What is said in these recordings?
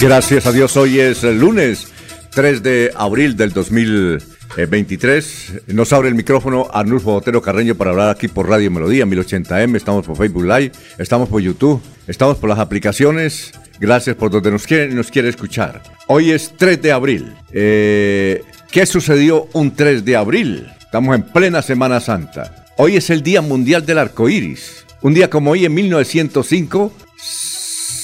Gracias a Dios, hoy es el lunes 3 de abril del 2023. Nos abre el micrófono Arnulfo Botero Carreño para hablar aquí por Radio Melodía 1080M. Estamos por Facebook Live, estamos por YouTube, estamos por las aplicaciones. Gracias por donde nos quiere, nos quiere escuchar. Hoy es 3 de abril. Eh, ¿Qué sucedió un 3 de abril? Estamos en plena Semana Santa. Hoy es el Día Mundial del Arco Iris. Un día como hoy, en 1905,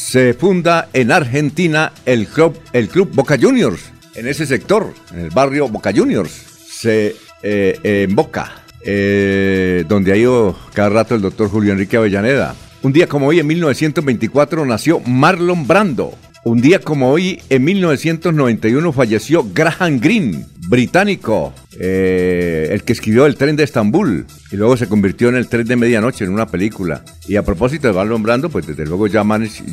se funda en Argentina el club, el club Boca Juniors, en ese sector, en el barrio Boca Juniors, se eh, en Boca, eh, donde ha ido cada rato el doctor Julio Enrique Avellaneda. Un día como hoy, en 1924, nació Marlon Brando. Un día como hoy, en 1991, falleció Graham Greene, británico, eh, el que escribió El tren de Estambul, y luego se convirtió en El tren de medianoche, en una película. Y a propósito de Marlon Brando, pues desde luego ya,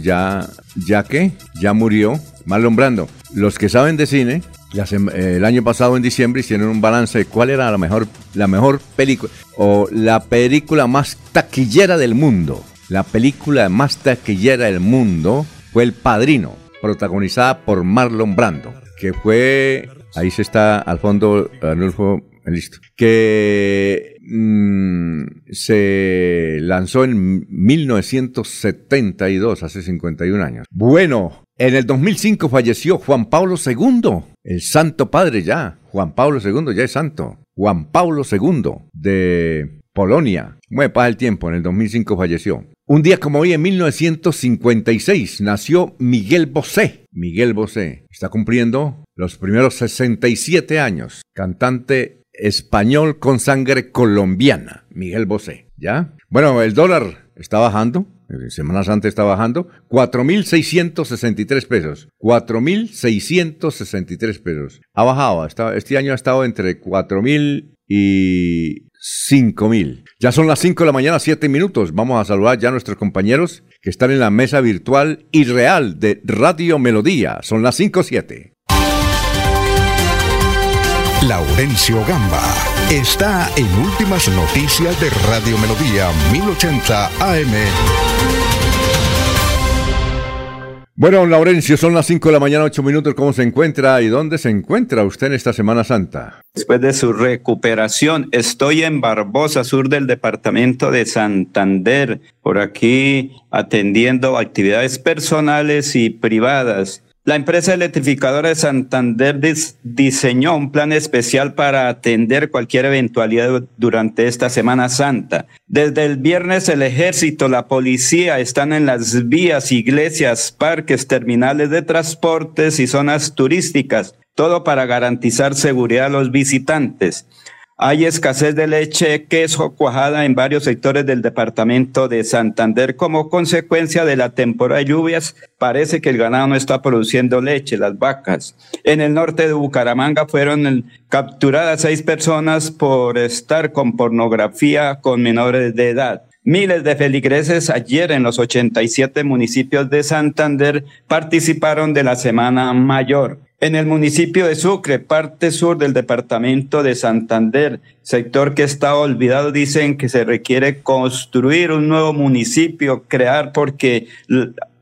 ya, ya que, ya murió Marlon Brando. Los que saben de cine, eh, el año pasado en diciembre hicieron un balance de cuál era la mejor, la mejor película, o la película más taquillera del mundo. La película más taquillera del mundo fue El Padrino protagonizada por Marlon Brando, que fue, ahí se está al fondo, Arnulfo, listo, que mm, se lanzó en 1972, hace 51 años. Bueno, en el 2005 falleció Juan Pablo II, el Santo Padre ya, Juan Pablo II ya es santo, Juan Pablo II de Polonia. Bueno, pasa el tiempo, en el 2005 falleció. Un día como hoy, en 1956, nació Miguel Bosé. Miguel Bosé está cumpliendo los primeros 67 años. Cantante español con sangre colombiana. Miguel Bosé, ¿ya? Bueno, el dólar está bajando. Semanas antes está bajando. 4.663 pesos. 4.663 pesos. Ha bajado. Este año ha estado entre 4.000 y 5000. Ya son las 5 de la mañana, 7 minutos. Vamos a saludar ya a nuestros compañeros que están en la mesa virtual y real de Radio Melodía. Son las 5-7. Laurencio Gamba está en Últimas Noticias de Radio Melodía 1080 AM. Bueno, Laurencio, son las 5 de la mañana, 8 minutos. ¿Cómo se encuentra y dónde se encuentra usted en esta Semana Santa? Después de su recuperación, estoy en Barbosa, sur del departamento de Santander, por aquí atendiendo actividades personales y privadas. La empresa electrificadora de Santander diseñó un plan especial para atender cualquier eventualidad durante esta Semana Santa. Desde el viernes el ejército, la policía están en las vías, iglesias, parques, terminales de transportes y zonas turísticas todo para garantizar seguridad a los visitantes. Hay escasez de leche, queso, cuajada en varios sectores del departamento de Santander como consecuencia de la temporada de lluvias. Parece que el ganado no está produciendo leche, las vacas. En el norte de Bucaramanga fueron capturadas seis personas por estar con pornografía con menores de edad. Miles de feligreses ayer en los 87 municipios de Santander participaron de la Semana Mayor. En el municipio de Sucre, parte sur del departamento de Santander, sector que está olvidado, dicen que se requiere construir un nuevo municipio, crear porque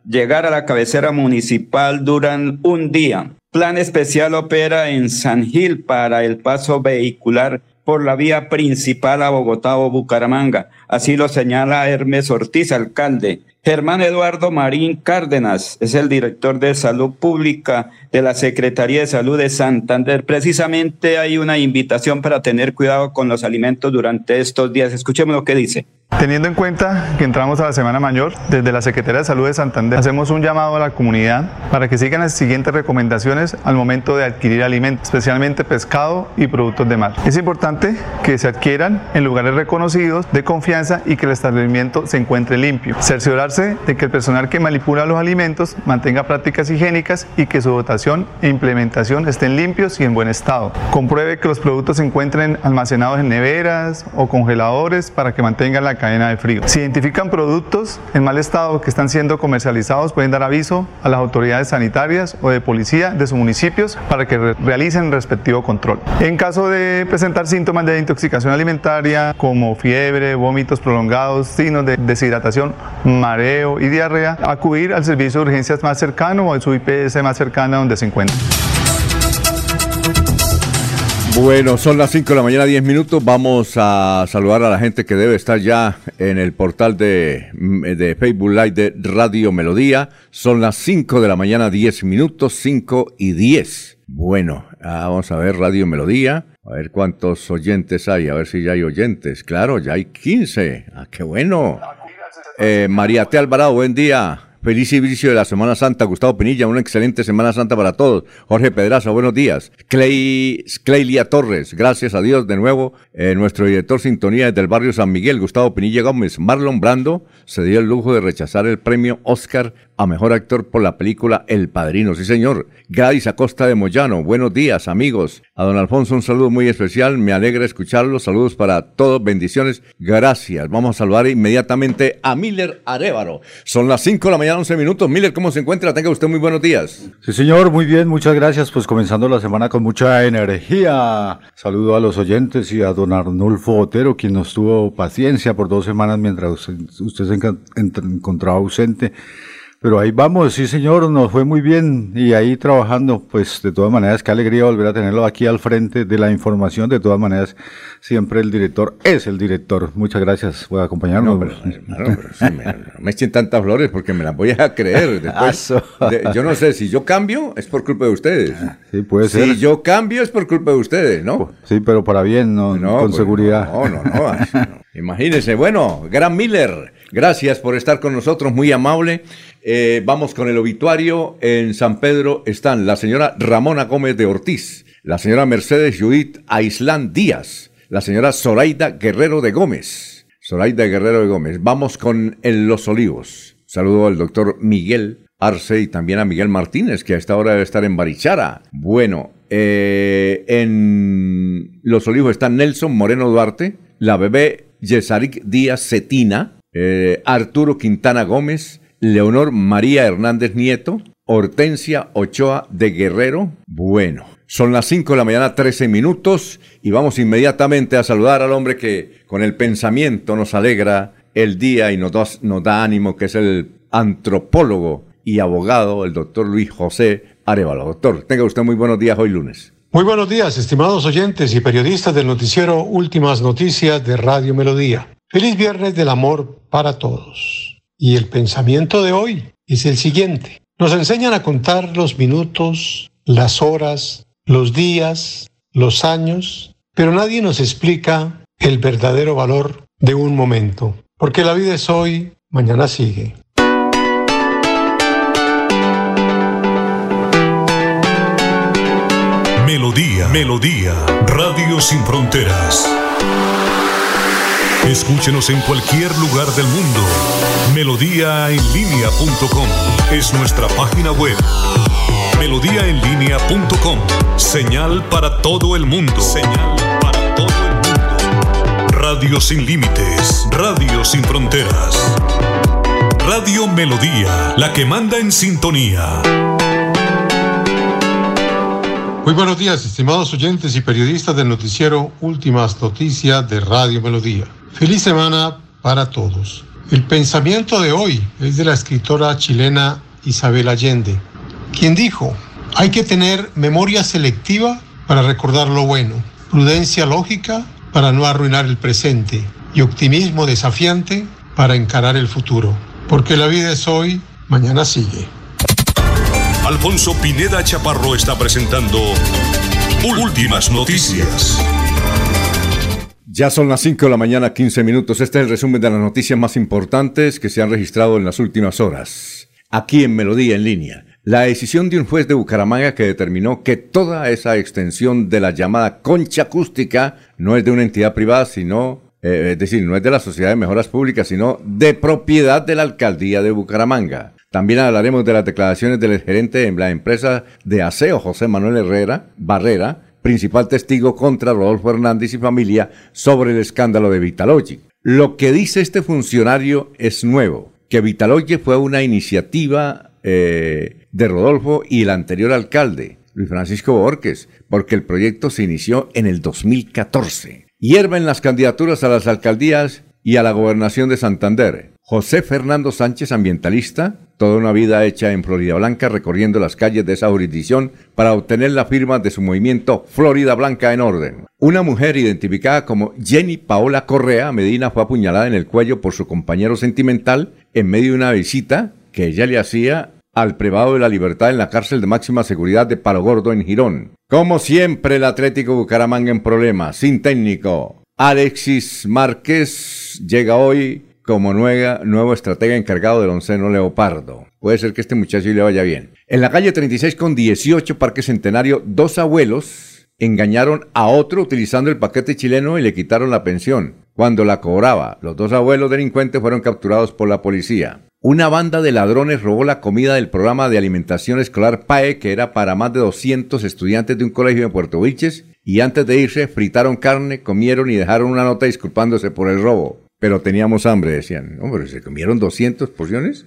llegar a la cabecera municipal duran un día. Plan especial opera en San Gil para el paso vehicular por la vía principal a Bogotá o Bucaramanga. Así lo señala Hermes Ortiz, alcalde. Germán Eduardo Marín Cárdenas es el director de Salud Pública de la Secretaría de Salud de Santander. Precisamente hay una invitación para tener cuidado con los alimentos durante estos días. Escuchemos lo que dice. Teniendo en cuenta que entramos a la Semana Mayor, desde la Secretaría de Salud de Santander hacemos un llamado a la comunidad para que sigan las siguientes recomendaciones al momento de adquirir alimentos, especialmente pescado y productos de mar. Es importante que se adquieran en lugares reconocidos de confianza y que el establecimiento se encuentre limpio. Cerciorarse de que el personal que manipula los alimentos mantenga prácticas higiénicas y que su dotación e implementación estén limpios y en buen estado. Compruebe que los productos se encuentren almacenados en neveras o congeladores para que mantengan la cadena de frío. Si identifican productos en mal estado que están siendo comercializados, pueden dar aviso a las autoridades sanitarias o de policía de sus municipios para que realicen el respectivo control. En caso de presentar síntomas de intoxicación alimentaria como fiebre, vómitos prolongados, signos de deshidratación, mareo y diarrea, acudir al servicio de urgencias más cercano o a su IPS más cercana donde se encuentre. Bueno, son las 5 de la mañana, 10 minutos. Vamos a saludar a la gente que debe estar ya en el portal de, de Facebook Live de Radio Melodía. Son las 5 de la mañana, 10 minutos, 5 y 10. Bueno, ah, vamos a ver Radio Melodía. A ver cuántos oyentes hay, a ver si ya hay oyentes. Claro, ya hay 15. Ah, qué bueno. Eh, María T. Alvarado, buen día. Feliz inicio de la Semana Santa, Gustavo Pinilla, una excelente Semana Santa para todos. Jorge Pedraza, buenos días. Clay, Torres, gracias a Dios de nuevo. Eh, nuestro director Sintonía del barrio San Miguel, Gustavo Pinilla Gómez. Marlon Brando se dio el lujo de rechazar el premio Oscar a Mejor Actor por la película El Padrino. Sí, señor. Gladys Acosta de Moyano, buenos días, amigos. A don Alfonso un saludo muy especial, me alegra escucharlo. Saludos para todos, bendiciones. Gracias. Vamos a saludar inmediatamente a Miller Arevaro. Son las 5 de la mañana, 11 minutos. Miller, ¿cómo se encuentra? Tenga usted muy buenos días. Sí, señor, muy bien, muchas gracias. Pues comenzando la semana con mucha energía. Saludo a los oyentes y a don Arnulfo Otero, quien nos tuvo paciencia por dos semanas mientras usted se encontraba ausente. Pero ahí vamos, sí señor, nos fue muy bien y ahí trabajando, pues de todas maneras, qué alegría volver a tenerlo aquí al frente de la información, de todas maneras, siempre el director es el director. Muchas gracias por acompañarnos. No, me, me, echen tantas flores porque me las voy a creer. Después, yo no sé, si yo cambio es por culpa de ustedes. Sí, puede ser. Si yo cambio es por culpa de ustedes, ¿no? Sí, pero para bien, no, con pues, seguridad. No, no, no. Imagínense, bueno, Gran Miller, gracias por estar con nosotros, muy amable. Eh, vamos con el obituario. En San Pedro están la señora Ramona Gómez de Ortiz, la señora Mercedes Judith Aislán Díaz, la señora Zoraida Guerrero de Gómez. Zoraida Guerrero de Gómez. Vamos con en Los Olivos. Saludo al doctor Miguel Arce y también a Miguel Martínez, que a esta hora debe estar en Barichara. Bueno, eh, en Los Olivos está Nelson Moreno Duarte, la bebé Yesarik Díaz Cetina, eh, Arturo Quintana Gómez, Leonor María Hernández Nieto, Hortensia Ochoa de Guerrero. Bueno, son las 5 de la mañana, 13 minutos, y vamos inmediatamente a saludar al hombre que con el pensamiento nos alegra el día y nos da, nos da ánimo, que es el antropólogo y abogado, el doctor Luis José Arevalo. Doctor, tenga usted muy buenos días hoy lunes. Muy buenos días, estimados oyentes y periodistas del noticiero Últimas Noticias de Radio Melodía. Feliz viernes del amor para todos. Y el pensamiento de hoy es el siguiente. Nos enseñan a contar los minutos, las horas, los días, los años, pero nadie nos explica el verdadero valor de un momento. Porque la vida es hoy, mañana sigue. Melodía, Radio Sin Fronteras. Escúchenos en cualquier lugar del mundo. Melodíaenlínea.com es nuestra página web. Melodíaenlínea.com. Señal para todo el mundo. Señal para todo el mundo. Radio sin límites. Radio sin fronteras. Radio Melodía, la que manda en sintonía. Muy buenos días, estimados oyentes y periodistas del noticiero Últimas Noticias de Radio Melodía. Feliz semana para todos. El pensamiento de hoy es de la escritora chilena Isabel Allende, quien dijo, hay que tener memoria selectiva para recordar lo bueno, prudencia lógica para no arruinar el presente y optimismo desafiante para encarar el futuro. Porque la vida es hoy, mañana sigue. Alfonso Pineda Chaparro está presentando Últimas Noticias. Ya son las 5 de la mañana, 15 minutos. Este es el resumen de las noticias más importantes que se han registrado en las últimas horas. Aquí en Melodía en línea. La decisión de un juez de Bucaramanga que determinó que toda esa extensión de la llamada concha acústica no es de una entidad privada, sino, eh, es decir, no es de la Sociedad de Mejoras Públicas, sino de propiedad de la Alcaldía de Bucaramanga. También hablaremos de las declaraciones del gerente de la empresa de aseo, José Manuel Herrera Barrera, principal testigo contra Rodolfo Hernández y familia sobre el escándalo de Vitalogic. Lo que dice este funcionario es nuevo, que Vitalogic fue una iniciativa eh, de Rodolfo y el anterior alcalde, Luis Francisco Borges, porque el proyecto se inició en el 2014. Hierven las candidaturas a las alcaldías y a la gobernación de Santander. José Fernando Sánchez, ambientalista, toda una vida hecha en Florida Blanca recorriendo las calles de esa jurisdicción para obtener la firma de su movimiento Florida Blanca en orden. Una mujer identificada como Jenny Paola Correa Medina fue apuñalada en el cuello por su compañero sentimental en medio de una visita que ella le hacía al privado de la libertad en la cárcel de máxima seguridad de Palo Gordo en Girón. Como siempre el Atlético Bucaramanga en problemas, sin técnico. Alexis Márquez llega hoy como nuevo estratega encargado del onceno Leopardo. Puede ser que este muchacho le vaya bien. En la calle 36 con 18 Parque Centenario, dos abuelos engañaron a otro utilizando el paquete chileno y le quitaron la pensión. Cuando la cobraba, los dos abuelos delincuentes fueron capturados por la policía. Una banda de ladrones robó la comida del programa de alimentación escolar PAE, que era para más de 200 estudiantes de un colegio en Puerto Vilches, y antes de irse fritaron carne, comieron y dejaron una nota disculpándose por el robo pero teníamos hambre, decían. Hombre, ¿se comieron 200 porciones?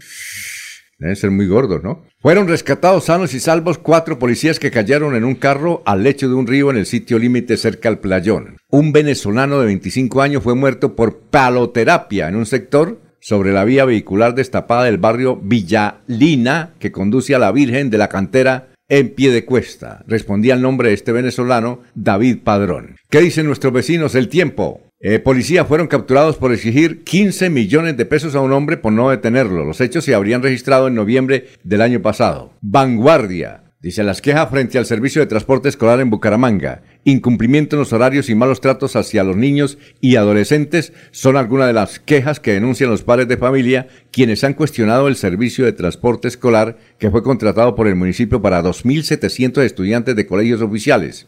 Deben ser muy gordos, ¿no? Fueron rescatados sanos y salvos cuatro policías que cayeron en un carro al lecho de un río en el sitio límite cerca al playón. Un venezolano de 25 años fue muerto por paloterapia en un sector sobre la vía vehicular destapada del barrio Villalina que conduce a la Virgen de la Cantera en pie de cuesta. Respondía el nombre de este venezolano, David Padrón. ¿Qué dicen nuestros vecinos? El tiempo. Eh, policía fueron capturados por exigir 15 millones de pesos a un hombre por no detenerlo. Los hechos se habrían registrado en noviembre del año pasado. Vanguardia. Dice las quejas frente al servicio de transporte escolar en Bucaramanga. Incumplimiento en los horarios y malos tratos hacia los niños y adolescentes son algunas de las quejas que denuncian los padres de familia quienes han cuestionado el servicio de transporte escolar que fue contratado por el municipio para 2.700 estudiantes de colegios oficiales.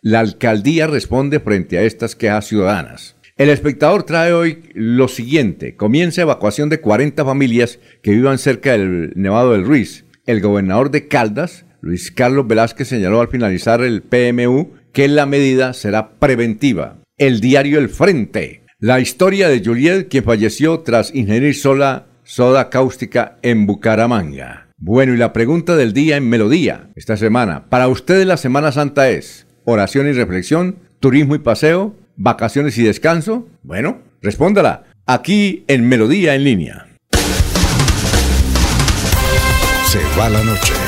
La alcaldía responde frente a estas quejas ciudadanas. El espectador trae hoy lo siguiente. Comienza evacuación de 40 familias que vivan cerca del Nevado del Ruiz. El gobernador de Caldas, Luis Carlos Velázquez, señaló al finalizar el PMU que la medida será preventiva. El diario El Frente. La historia de Juliet, quien falleció tras ingerir sola soda cáustica en Bucaramanga. Bueno, y la pregunta del día en Melodía esta semana. Para ustedes la Semana Santa es oración y reflexión, turismo y paseo, vacaciones y descanso? Bueno, respóndala aquí en Melodía en línea. Se va la noche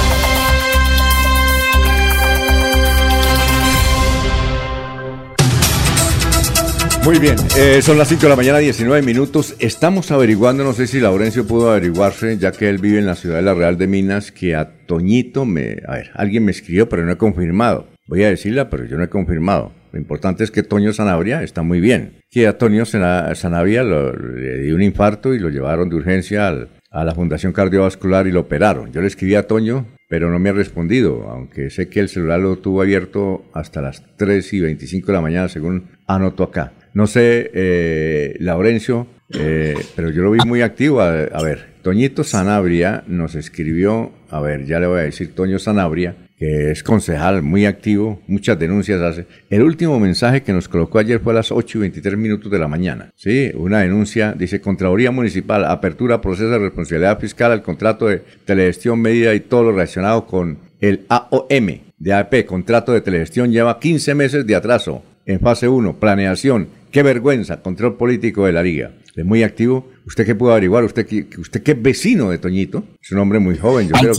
Muy bien, eh, son las 5 de la mañana, 19 minutos. Estamos averiguando, no sé si Laurencio pudo averiguarse, ya que él vive en la ciudad de la Real de Minas, que a Toñito me. A ver, alguien me escribió, pero no he confirmado. voy a decirla, pero yo no he confirmado. Lo importante es que Toño Sanabria está muy bien. Que a Toño Sanabria le dio un infarto y lo llevaron de urgencia al, a la Fundación Cardiovascular y lo operaron. Yo le escribí a Toño, pero no me ha respondido, aunque sé que el celular lo tuvo abierto hasta las 3 y 25 de la mañana, según anoto acá. No sé, eh, Laurencio, eh, pero yo lo vi muy activo. A, ver, Toñito Sanabria nos escribió, a ver, ya le voy a decir, Toño Sanabria, que es concejal muy activo, muchas denuncias hace. El último mensaje que nos colocó ayer fue a las 8 y 23 minutos de la mañana. Sí, una denuncia, dice Contraloría Municipal, apertura proceso de responsabilidad fiscal al contrato de telegestión medida y todo lo relacionado con el AOM de AP, contrato de telegestión, lleva 15 meses de atraso en fase 1, planeación. Qué vergüenza, control político de la liga. Es muy activo ¿Usted qué pudo averiguar? ¿Usted que, usted qué es vecino de Toñito? Es un hombre muy joven. Yo creo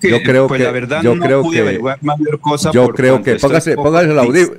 que, yo creo pues que, la verdad yo creo que, mayor cosa. Yo creo que, póngase, póngase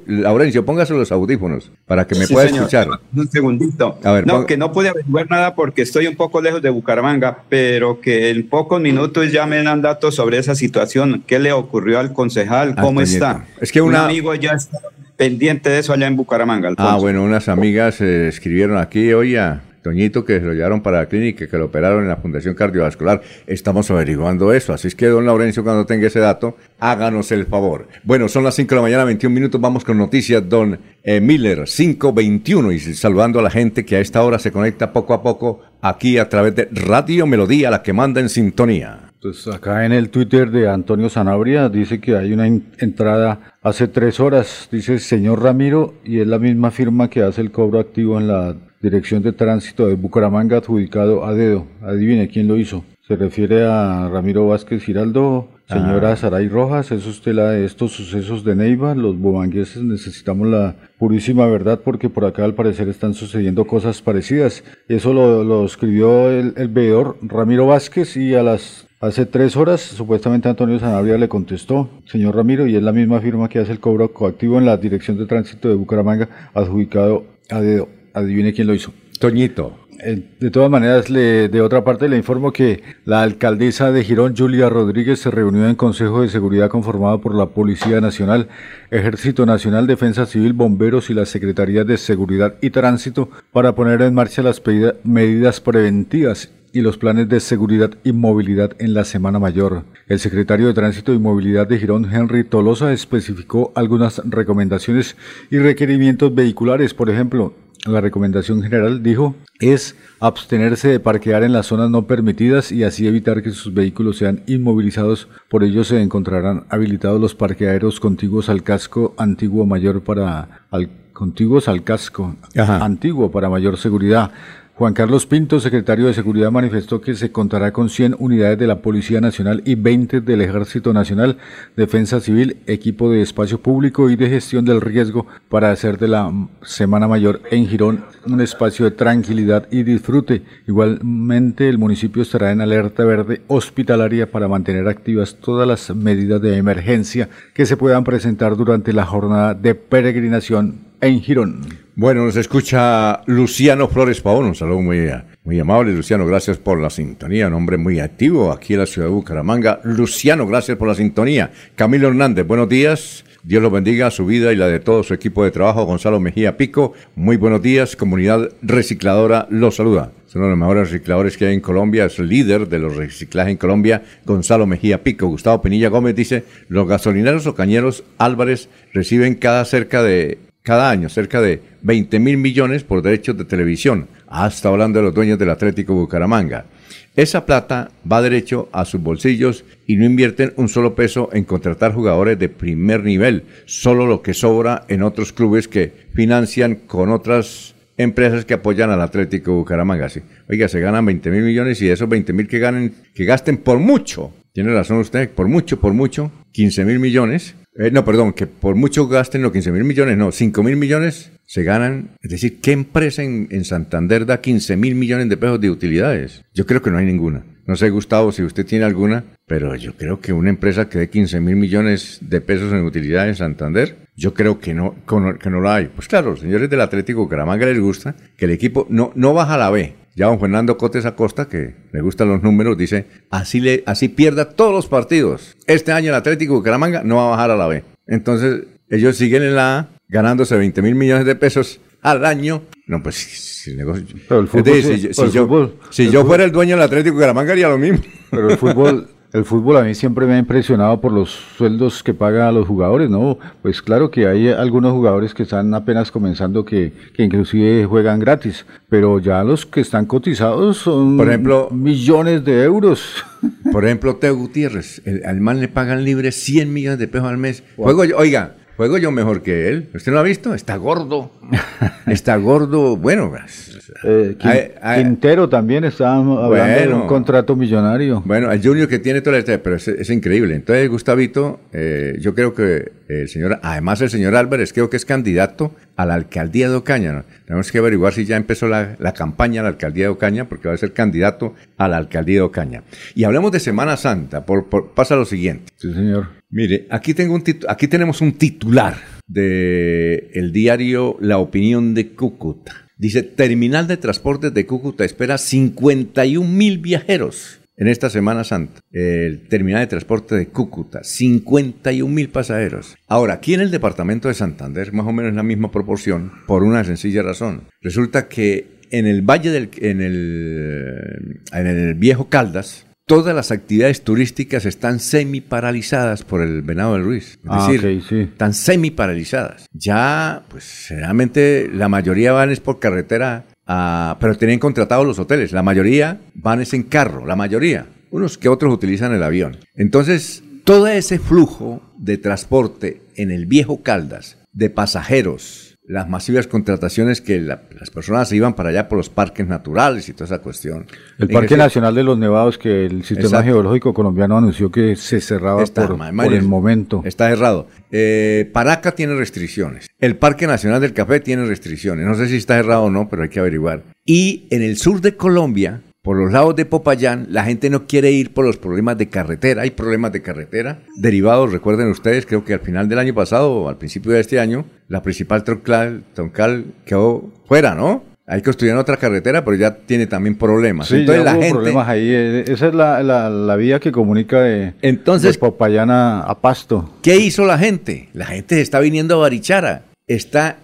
Laurencio, póngase los audífonos para que me pueda escuchar. Un segundito. A ver, no, que no pude averiguar nada porque estoy un poco lejos de Bucaramanga, pero que en pocos minutos ya me dan datos sobre esa situación. ¿Qué le ocurrió al concejal? ¿Cómo está? Es que una... un amigo ya está pendiente de eso allá en Bucaramanga. Alfonso. Ah, bueno, unas amigas eh, escribieron aquí, oye, Toñito, que se lo llevaron para la clínica, que lo operaron en la Fundación Cardiovascular. Estamos averiguando eso. Así es que, don Laurencio, cuando tenga ese dato, háganos el favor. Bueno, son las 5 de la mañana, 21 minutos. Vamos con noticias, don eh, Miller, 521. Y saludando a la gente que a esta hora se conecta poco a poco aquí a través de Radio Melodía, la que manda en sintonía. Pues acá en el Twitter de Antonio Sanabria dice que hay una entrada hace tres horas, dice señor Ramiro, y es la misma firma que hace el cobro activo en la Dirección de Tránsito de Bucaramanga adjudicado a dedo. Adivine quién lo hizo. Se refiere a Ramiro Vázquez Giraldo, señora ah. Saray Rojas, es usted la de estos sucesos de Neiva, los bobangueses necesitamos la purísima verdad porque por acá al parecer están sucediendo cosas parecidas. Eso lo, escribió el, el veedor Ramiro Vázquez y a las Hace tres horas, supuestamente Antonio Sanabria le contestó, señor Ramiro, y es la misma firma que hace el cobro coactivo en la Dirección de Tránsito de Bucaramanga, adjudicado a dedo. Adivine quién lo hizo. Toñito. Eh, de todas maneras, le, de otra parte le informo que la alcaldesa de Girón, Julia Rodríguez, se reunió en Consejo de Seguridad conformado por la Policía Nacional, Ejército Nacional, Defensa Civil, Bomberos y la Secretaría de Seguridad y Tránsito para poner en marcha las medidas preventivas y los planes de seguridad y movilidad en la Semana Mayor. El secretario de Tránsito y Movilidad de Girón, Henry Tolosa, especificó algunas recomendaciones y requerimientos vehiculares, por ejemplo, la recomendación general, dijo, es abstenerse de parquear en las zonas no permitidas y así evitar que sus vehículos sean inmovilizados. Por ello se encontrarán habilitados los parqueaderos contiguos al casco antiguo mayor para al, contiguos al casco antiguo para mayor seguridad. Juan Carlos Pinto, secretario de Seguridad, manifestó que se contará con 100 unidades de la Policía Nacional y 20 del Ejército Nacional, Defensa Civil, equipo de espacio público y de gestión del riesgo para hacer de la Semana Mayor en Girón un espacio de tranquilidad y disfrute. Igualmente, el municipio estará en alerta verde hospitalaria para mantener activas todas las medidas de emergencia que se puedan presentar durante la jornada de peregrinación en Girón. Bueno, nos escucha Luciano Flores Pavón, un saludo muy, muy amable, Luciano, gracias por la sintonía, un hombre muy activo aquí en la ciudad de Bucaramanga. Luciano, gracias por la sintonía. Camilo Hernández, buenos días. Dios lo bendiga, su vida y la de todo su equipo de trabajo. Gonzalo Mejía Pico, muy buenos días. Comunidad recicladora los saluda. Es uno de los mejores recicladores que hay en Colombia, es líder de los reciclajes en Colombia, Gonzalo Mejía Pico. Gustavo Pinilla Gómez dice, los gasolineros o cañeros Álvarez reciben cada cerca de cada año cerca de 20 mil millones por derechos de televisión. Hasta hablando de los dueños del Atlético Bucaramanga. Esa plata va derecho a sus bolsillos y no invierten un solo peso en contratar jugadores de primer nivel, solo lo que sobra en otros clubes que financian con otras empresas que apoyan al Atlético Bucaramanga. Sí. Oiga, se ganan 20 mil millones y esos 20 mil que ganen, que gasten por mucho, tiene razón usted, por mucho, por mucho, 15 mil millones, eh, no, perdón, que por mucho gasten los 15 mil millones, no, 5 mil millones se ganan. Es decir, ¿qué empresa en, en Santander da 15 mil millones de pesos de utilidades? Yo creo que no hay ninguna. No sé, Gustavo, si usted tiene alguna, pero yo creo que una empresa que dé 15 mil millones de pesos en utilidades en Santander, yo creo que no, que no la hay. Pues claro, los señores del Atlético Bucaramanga les gusta que el equipo no, no baja la B, ya don Fernando Cotes Acosta, que le gustan los números, dice, así, le, así pierda todos los partidos. Este año el Atlético Bucaramanga no va a bajar a la B. Entonces, ellos siguen en la A, ganándose 20 mil millones de pesos al año. No, pues si el negocio. Pero el Es fútbol decir, si, yo- pero si el yo, fútbol- si el yo fútbol- fuera el dueño del Atlético de Bucaramanga haría lo mismo. Pero el fútbol, el fútbol a mí siempre me ha impresionado por los sueldos que pagan a los jugadores, ¿no? Pues claro que hay algunos jugadores que están apenas comenzando que, que inclusive juegan gratis, pero ya los que están cotizados son Por ejemplo- millones de euros. Por ejemplo, Teo Gutiérrez, el, al man le pagan libre 100 millones de pesos al mes. Juego oiga, juego yo mejor que él. ¿Usted no lo ha visto? Está gordo. Está gordo. Bueno, pues, Eh, Quin- Ay, ay. Quintero también está hablando de Bueno. un contrato millonario. bueno, el Junior que tiene toda la historia, pero es, es increíble. Entonces, Gustavito, eh, yo creo que el señor, además el señor Álvarez, creo que es candidato a la alcaldía de Ocaña. Tenemos que averiguar si ya empezó la, la campaña a la alcaldía de Ocaña, porque va a ser candidato a la alcaldía de Ocaña. Y hablemos de Semana Santa. Por, por- pasa lo siguiente. Sí, señor. Mire, aquí, tengo un aquí tenemos un titular de el diario La Opinión de Cúcuta. Dice, Terminal de Transportes de Cúcuta espera 51 mil viajeros en esta Semana Santa. El Terminal de Transporte de Cúcuta, 51 mil pasajeros. Ahora, aquí en el departamento de Santander, más o menos la misma proporción, por una sencilla razón. Resulta que en el Valle del... en el, en el Viejo Caldas, todas las actividades turísticas están semi paralizadas por el Venado del Ruiz. Es Ah, decir, ok, sí. están semi paralizadas. Ya, pues, generalmente la mayoría van es por carretera, a- pero tienen contratados los hoteles. La mayoría van es en carro, la mayoría. Unos que otros utilizan el avión. Entonces, todo ese flujo de transporte en el viejo Caldas, de pasajeros, las masivas contrataciones que la- las personas se iban para allá por los parques naturales y toda esa cuestión. El En Parque Nacional de los Nevados que el Sistema Exacto. Geológico Colombiano anunció que se cerraba Está, por, el momento. Está cerrado. Eh, Paraca tiene restricciones. El Parque Nacional del Café tiene restricciones. No sé si está cerrado o no, pero hay que averiguar. Y en el sur de Colombia, por los lados de Popayán, la gente no quiere ir por los problemas de carretera. Hay problemas de carretera derivados, recuerden ustedes, creo que al final del año pasado o al principio de este año, la principal troncal, troncal quedó fuera, ¿no? Hay que construir otra carretera, pero ya tiene también problemas. Sí, Entonces ya la hubo gente... problemas ahí. eh, Esa es la, la, la vía que comunica de, Entonces- de Popayán a, a Pasto. ¿Qué hizo la gente? La gente está viniendo a Barichara. Está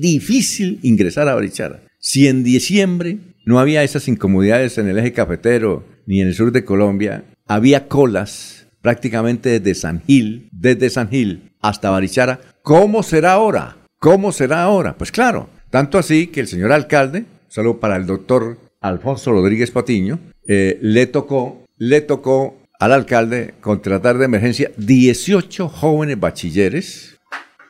difícil ingresar a Barichara. Si en diciembre no había esas incomodidades en el eje cafetero ni en el sur de Colombia, había colas prácticamente desde San Gil, desde San Gil hasta Barichara. ¿Cómo será ahora? ¿Cómo será ahora? Pues claro, tanto así que el señor alcalde, solo para el doctor Alfonso Rodríguez Patiño, eh, le tocó, le tocó al alcalde contratar de emergencia 18 jóvenes bachilleres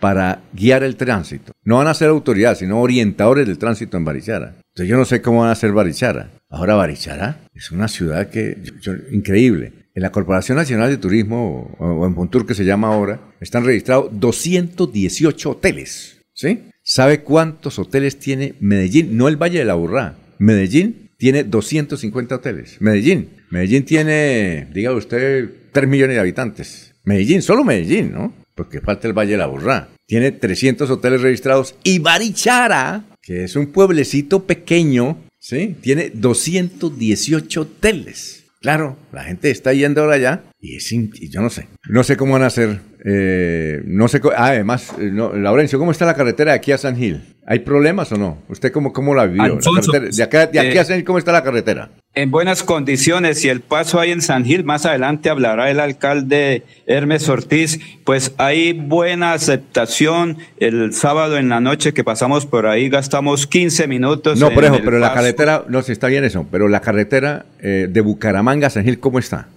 para guiar el tránsito. No van a ser autoridades, sino orientadores del tránsito en Barichara. Entonces yo no sé cómo van a ser Barichara. Ahora Barichara es una ciudad que yo- yo- increíble. En la Corporación Nacional de Turismo, o, o en Puntur que se llama ahora, están registrados 218 hoteles. ¿Sí? ¿Sabe cuántos hoteles tiene Medellín? No el Valle de la Burrá. Medellín tiene 250 hoteles. Medellín. Medellín tiene, diga usted, 3 millones de habitantes. Medellín, solo Medellín, ¿no? Porque falta el Valle de la Burrá. Tiene 300 hoteles registrados. Y Barichara, que es un pueblecito pequeño, ¿sí? Tiene 218 hoteles. Claro, la gente está yendo ahora allá y es y yo no sé. No sé cómo van a hacer. Eh, no sé. ah, además, eh, no, Laurencio, ¿cómo está la carretera de aquí a San Gil? ¿Hay problemas o no? ¿Usted cómo, cómo la vivió? Alfonso, de, acá, de aquí eh, a San Gil, ¿cómo está la carretera? En buenas condiciones y el paso ahí en San Gil, más adelante hablará el alcalde Hermes Ortiz, pues hay buena aceptación. El sábado en la noche que pasamos por ahí gastamos 15 minutos. No, por eso, pero la carretera, no sé, está bien eso, pero la carretera eh, de Bucaramanga a San Gil, ¿cómo está?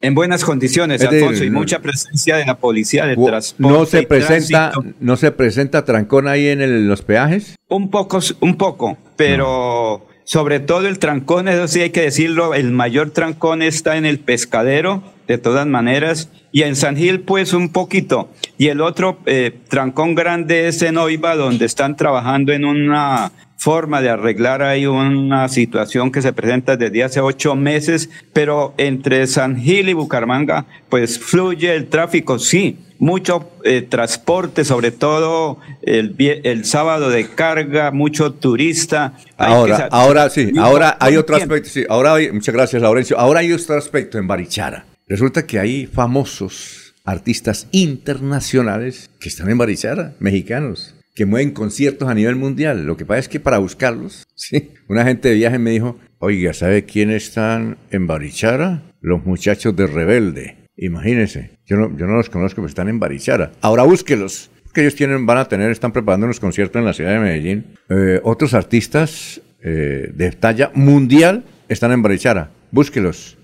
En buenas condiciones, decir, Alfonso, y mucha presencia de la policía de transporte. ¿No se presenta, no se presenta trancón ahí en el- los peajes? Un poco, un poco, pero sobre todo el trancón, eso sí hay que decirlo, el mayor trancón está en el pescadero, de todas maneras, y en San Gil pues un poquito. Y el otro eh, trancón grande es en Oiva, donde están trabajando en una forma de arreglar ahí una situación que se presenta desde hace ocho meses, pero entre San Gil y Bucaramanga pues fluye el tráfico, sí, mucho eh, transporte, sobre todo el, el sábado de carga, mucho turista. Ahora, ahora sí, ahora hay otro tiempo. aspecto, sí, ahora hay, muchas gracias Laurencio, ahora hay otro aspecto en Barichara. Resulta que hay famosos artistas internacionales que están en Barichara, mexicanos, que mueven conciertos a nivel mundial. Lo que pasa es que para buscarlos, sí, una gente de viaje me dijo, oiga, ¿sabe quiénes están en Barichara? Los muchachos de Rebelde. Imagínense, yo no, yo no los conozco, pero están en Barichara. Ahora búsquelos que ellos tienen, van a tener, están preparando unos conciertos en la ciudad de Medellín. Eh, otros artistas eh, de talla mundial están en Barichara. Búsquelos.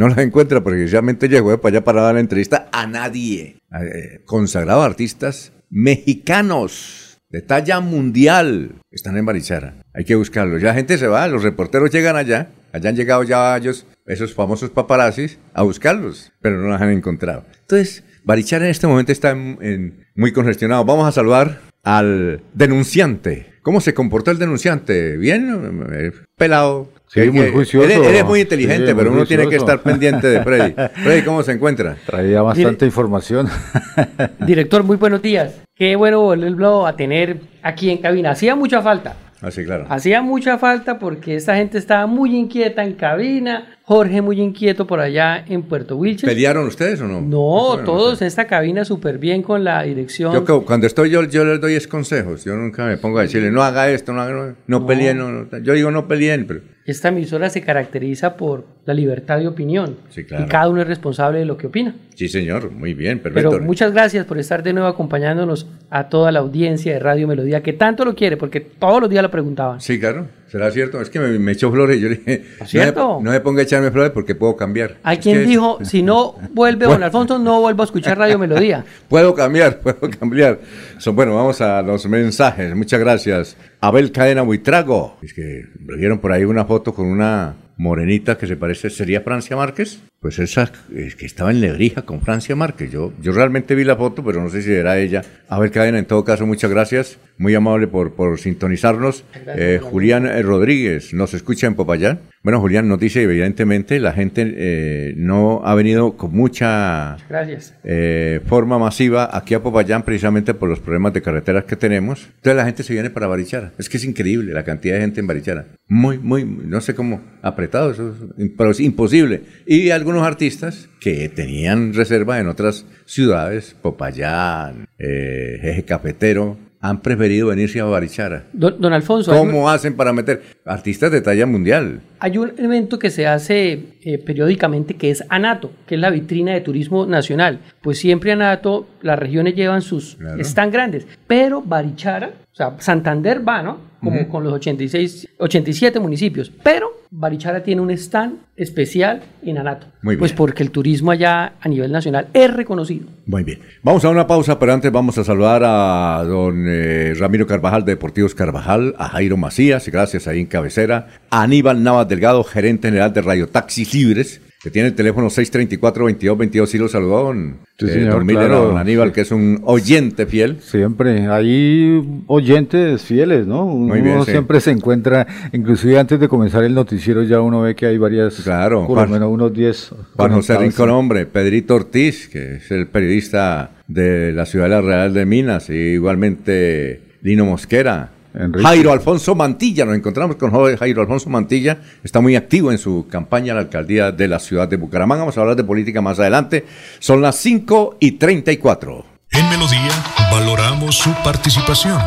No los encuentra porque realmente llegó para allá para dar la entrevista a nadie. Eh, consagrados artistas mexicanos de talla mundial están en Barichara. Hay que buscarlos. Ya la gente se va, los reporteros llegan allá. Allá han llegado ya ellos, esos famosos paparazzis, a buscarlos, pero no los han encontrado. Entonces, Barichara en este momento está muy congestionado. Vamos a saludar al denunciante. ¿Cómo se comportó el denunciante? ¿Bien? Eh, Pelado. Sí, Que- muy juicioso. Eres, eres muy inteligente, Sí, pero muy uno tiene que estar pendiente de Freddy. Freddy, ¿cómo se encuentra? Traía bastante información. Director, muy buenos días. Qué bueno volverlo a tener aquí en cabina. Hacía mucha falta. Así, claro. Hacía mucha falta porque esta gente estaba muy inquieta en cabina. Jorge muy inquieto por allá en Puerto Wilches. ¿Pelearon ustedes o no? No, todos sé. en esta cabina súper bien con la dirección. Yo cuando estoy yo, yo les doy es consejos. Yo nunca me pongo a decirle, no haga esto, no haga no, no peleen. No, no". Yo digo, no peleen, pero Esta emisora se caracteriza por la libertad de opinión. Sí, claro. Y cada uno es responsable de lo que opina. sí, señor, muy bien, perfecto. Pero muchas gracias por estar de nuevo acompañándonos a toda la audiencia de Radio Melodía, que tanto lo quiere, porque todos los días lo preguntaban. Sí, claro, será cierto. Es que me, me echó flores yo le dije, no ¿Cierto? me, no me ponga a echarme flores porque puedo cambiar. Hay Es quien que- dijo, si no vuelve don Alfonso, no vuelvo a escuchar Radio Melodía. Puedo cambiar, puedo cambiar. So, bueno, vamos a los mensajes. Muchas gracias. Abel Cadena Buitrago. Es que me vieron por ahí una foto con una morenita que se parece, ¿sería Francia Márquez? Pues esa es que estaba en Lebrija con Francia Márquez. Yo, yo realmente vi la foto, pero no sé si era ella. Abel Cadena, en todo caso, muchas gracias. Muy amable por, por sintonizarnos. Eh, Julián eh, Rodríguez nos escucha en Popayán. Bueno, Julián nos dice, evidentemente, la gente eh, no ha venido con mucha Gracias. eh, forma masiva aquí a Popayán precisamente por los problemas de carreteras que tenemos. Entonces la gente se viene para Barichara. Es que es increíble la cantidad de gente en Barichara. Muy, muy, no sé cómo apretado, eso es- pero es imposible. Y algunos artistas que tenían reserva en otras ciudades, Popayán, eh, Eje Cafetero, han preferido venirse a Barichara. Don, don Alfonso, un- ¿Cómo hacen para meter artistas de talla mundial? Hay un evento que se hace eh, periódicamente que es ANATO, que es la vitrina de turismo nacional. Pues siempre ANATO, las regiones llevan sus Claro. están grandes, pero Barichara, sea, Santander va, ¿no? Como con los 86, 87 municipios, pero Barichara tiene un stand especial en ANATO. Muy bien. Pues porque el turismo allá a nivel nacional es reconocido. Muy bien. Vamos a una pausa, pero antes vamos a saludar a don eh, Ramiro Carvajal de Deportivos Carvajal, a Jairo Macías, gracias ahí en cabecera, a Aníbal Navas Delgado, gerente general de Radio Taxis Libres, que tiene el teléfono 634-2222. Sí lo saludó don, Sí, eh, señor, don Miller, claro. don Aníbal, que es un oyente fiel. Siempre, hay oyentes fieles, ¿no? Uno Muy bien, sí. siempre se encuentra, inclusive antes de comenzar el noticiero ya uno ve que hay varias, Claro, por lo menos unos 10. Juan José. Rincón Hombre, Pedrito Ortiz, que es el periodista de la Ciudad de la Real de Minas, y igualmente Lino Mosquera. Enrique. Jairo Alfonso Mantilla, nos encontramos con joven Jairo Alfonso Mantilla, está muy activo en su campaña a la alcaldía de la ciudad de Bucaramanga. Vamos a hablar de política más adelante. Son las 5 y 34. En Melodía valoramos su participación.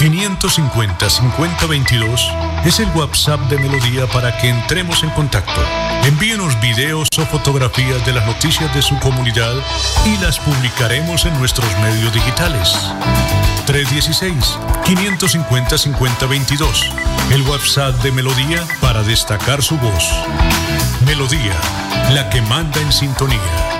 316-550-5022 es el WhatsApp de Melodía para que entremos en contacto. Envíenos videos o fotografías de las noticias de su comunidad y las publicaremos en nuestros medios digitales. 316-550-5022. El WhatsApp de Melodía para destacar su voz. Melodía, la que manda en sintonía.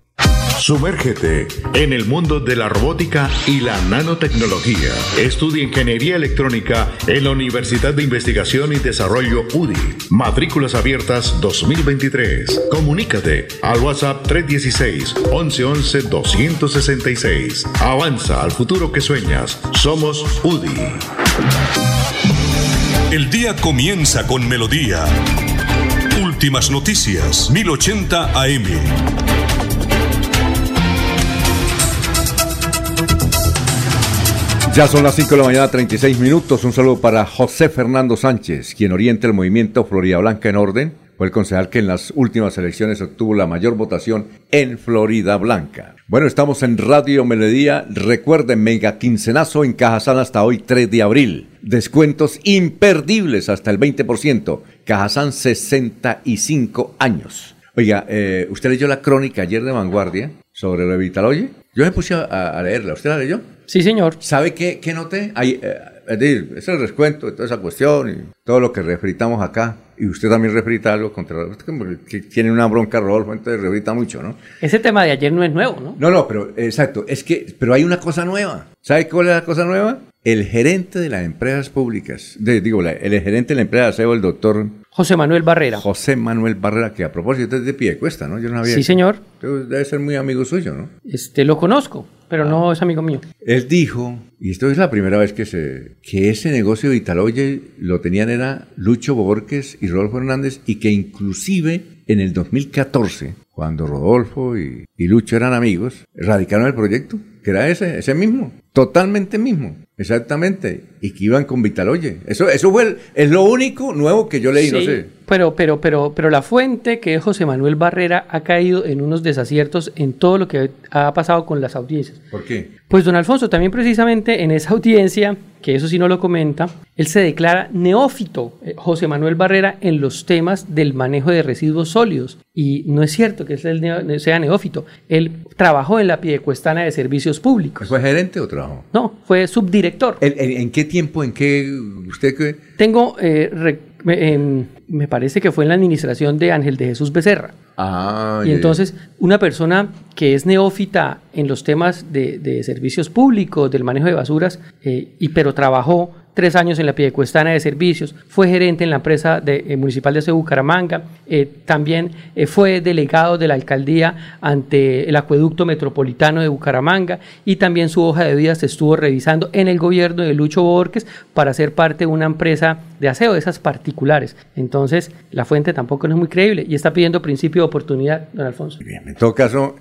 Sumérgete en el mundo de la robótica y la nanotecnología. Estudia Ingeniería Electrónica en la Universidad de Investigación y Desarrollo UDI. Matrículas abiertas 2023. Comunícate al WhatsApp 316 1111 266. Avanza al futuro que sueñas. Somos UDI. El día comienza con melodía. Últimas noticias, 1080 AM. Ya son las 5 de la mañana, 36 minutos. Un saludo para José Fernando Sánchez, quien orienta el movimiento Florida Blanca en orden. Fue el concejal que en las últimas elecciones obtuvo la mayor votación en Florida Blanca. Bueno, estamos en Radio Melodía. Recuerden, mega quincenazo en Cajazán hasta hoy, 3 de abril. Descuentos imperdibles hasta el 20%. Cajazán, 65 años. Oiga, eh, ¿usted leyó la crónica ayer de Vanguardia sobre lo de Vitaloye? Yo me puse a, a leerla. ¿Usted la leyó? Sí, señor. ¿Sabe qué, qué noté? Eh, es decir, es el descuento de toda esa cuestión y todo lo que refritamos acá. Y usted también refrita algo contra... Usted tiene una bronca, Rodolfo, entonces refrita mucho, ¿no? Ese tema de ayer no es nuevo, ¿no? No, no, pero exacto. Es que, pero hay una cosa nueva. ¿Sabe cuál es la cosa nueva? El gerente de las empresas públicas, de- digo, la- el gerente de la empresa de aseo, el doctor José Manuel Barrera. José Manuel Barrera, que a propósito es de pie cuesta, ¿no? Yo no sabía. Sí, señor. Debe ser muy amigo suyo, ¿no? Este, lo conozco, pero no es amigo mío. Él dijo, y esto es la primera vez que se que ese negocio de Italoye lo tenían era Lucho Borges y Rodolfo Hernández y que inclusive en el 2014, cuando Rodolfo y, y Lucho eran amigos, radicaron el proyecto, que era ese, ese mismo, totalmente mismo, exactamente, y que iban con Vitaloye. Eso, eso fue el- es lo único nuevo que yo leí, no sé. Pero, pero, pero, pero la fuente, que es José Manuel Barrera, ha caído en unos desaciertos en todo lo que ha pasado con las audiencias. ¿Por qué? Pues don Alfonso, también precisamente en esa audiencia, que eso sí no lo comenta, él se declara neófito, eh, José Manuel Barrera, en los temas del manejo de residuos sólidos. Y no es cierto que él sea neófito. Él trabajó en la Piedecuestana de Servicios Públicos. ¿Fue gerente o trabajó? No, fue subdirector. ¿En, en- en qué tiempo, en qué, usted qué? Tengo, eh, me, em, me parece que fue en la administración de Ángel de Jesús Becerra. Ah, Y entonces, una persona que es neófita en los temas de, de servicios públicos, del manejo de basuras, eh, y, pero trabajó tres años en la Piedecuestana de Servicios, fue gerente en la empresa de, eh, municipal de Bucaramanga, eh, también eh, fue delegado de la alcaldía ante el acueducto metropolitano de Bucaramanga y también su hoja de vida se estuvo revisando en el gobierno de Lucho Borges para ser parte de una empresa de aseo, de esas particulares. Entonces, la fuente tampoco no es muy creíble y está pidiendo principio de oportunidad, don Alfonso. Bien, en todo caso,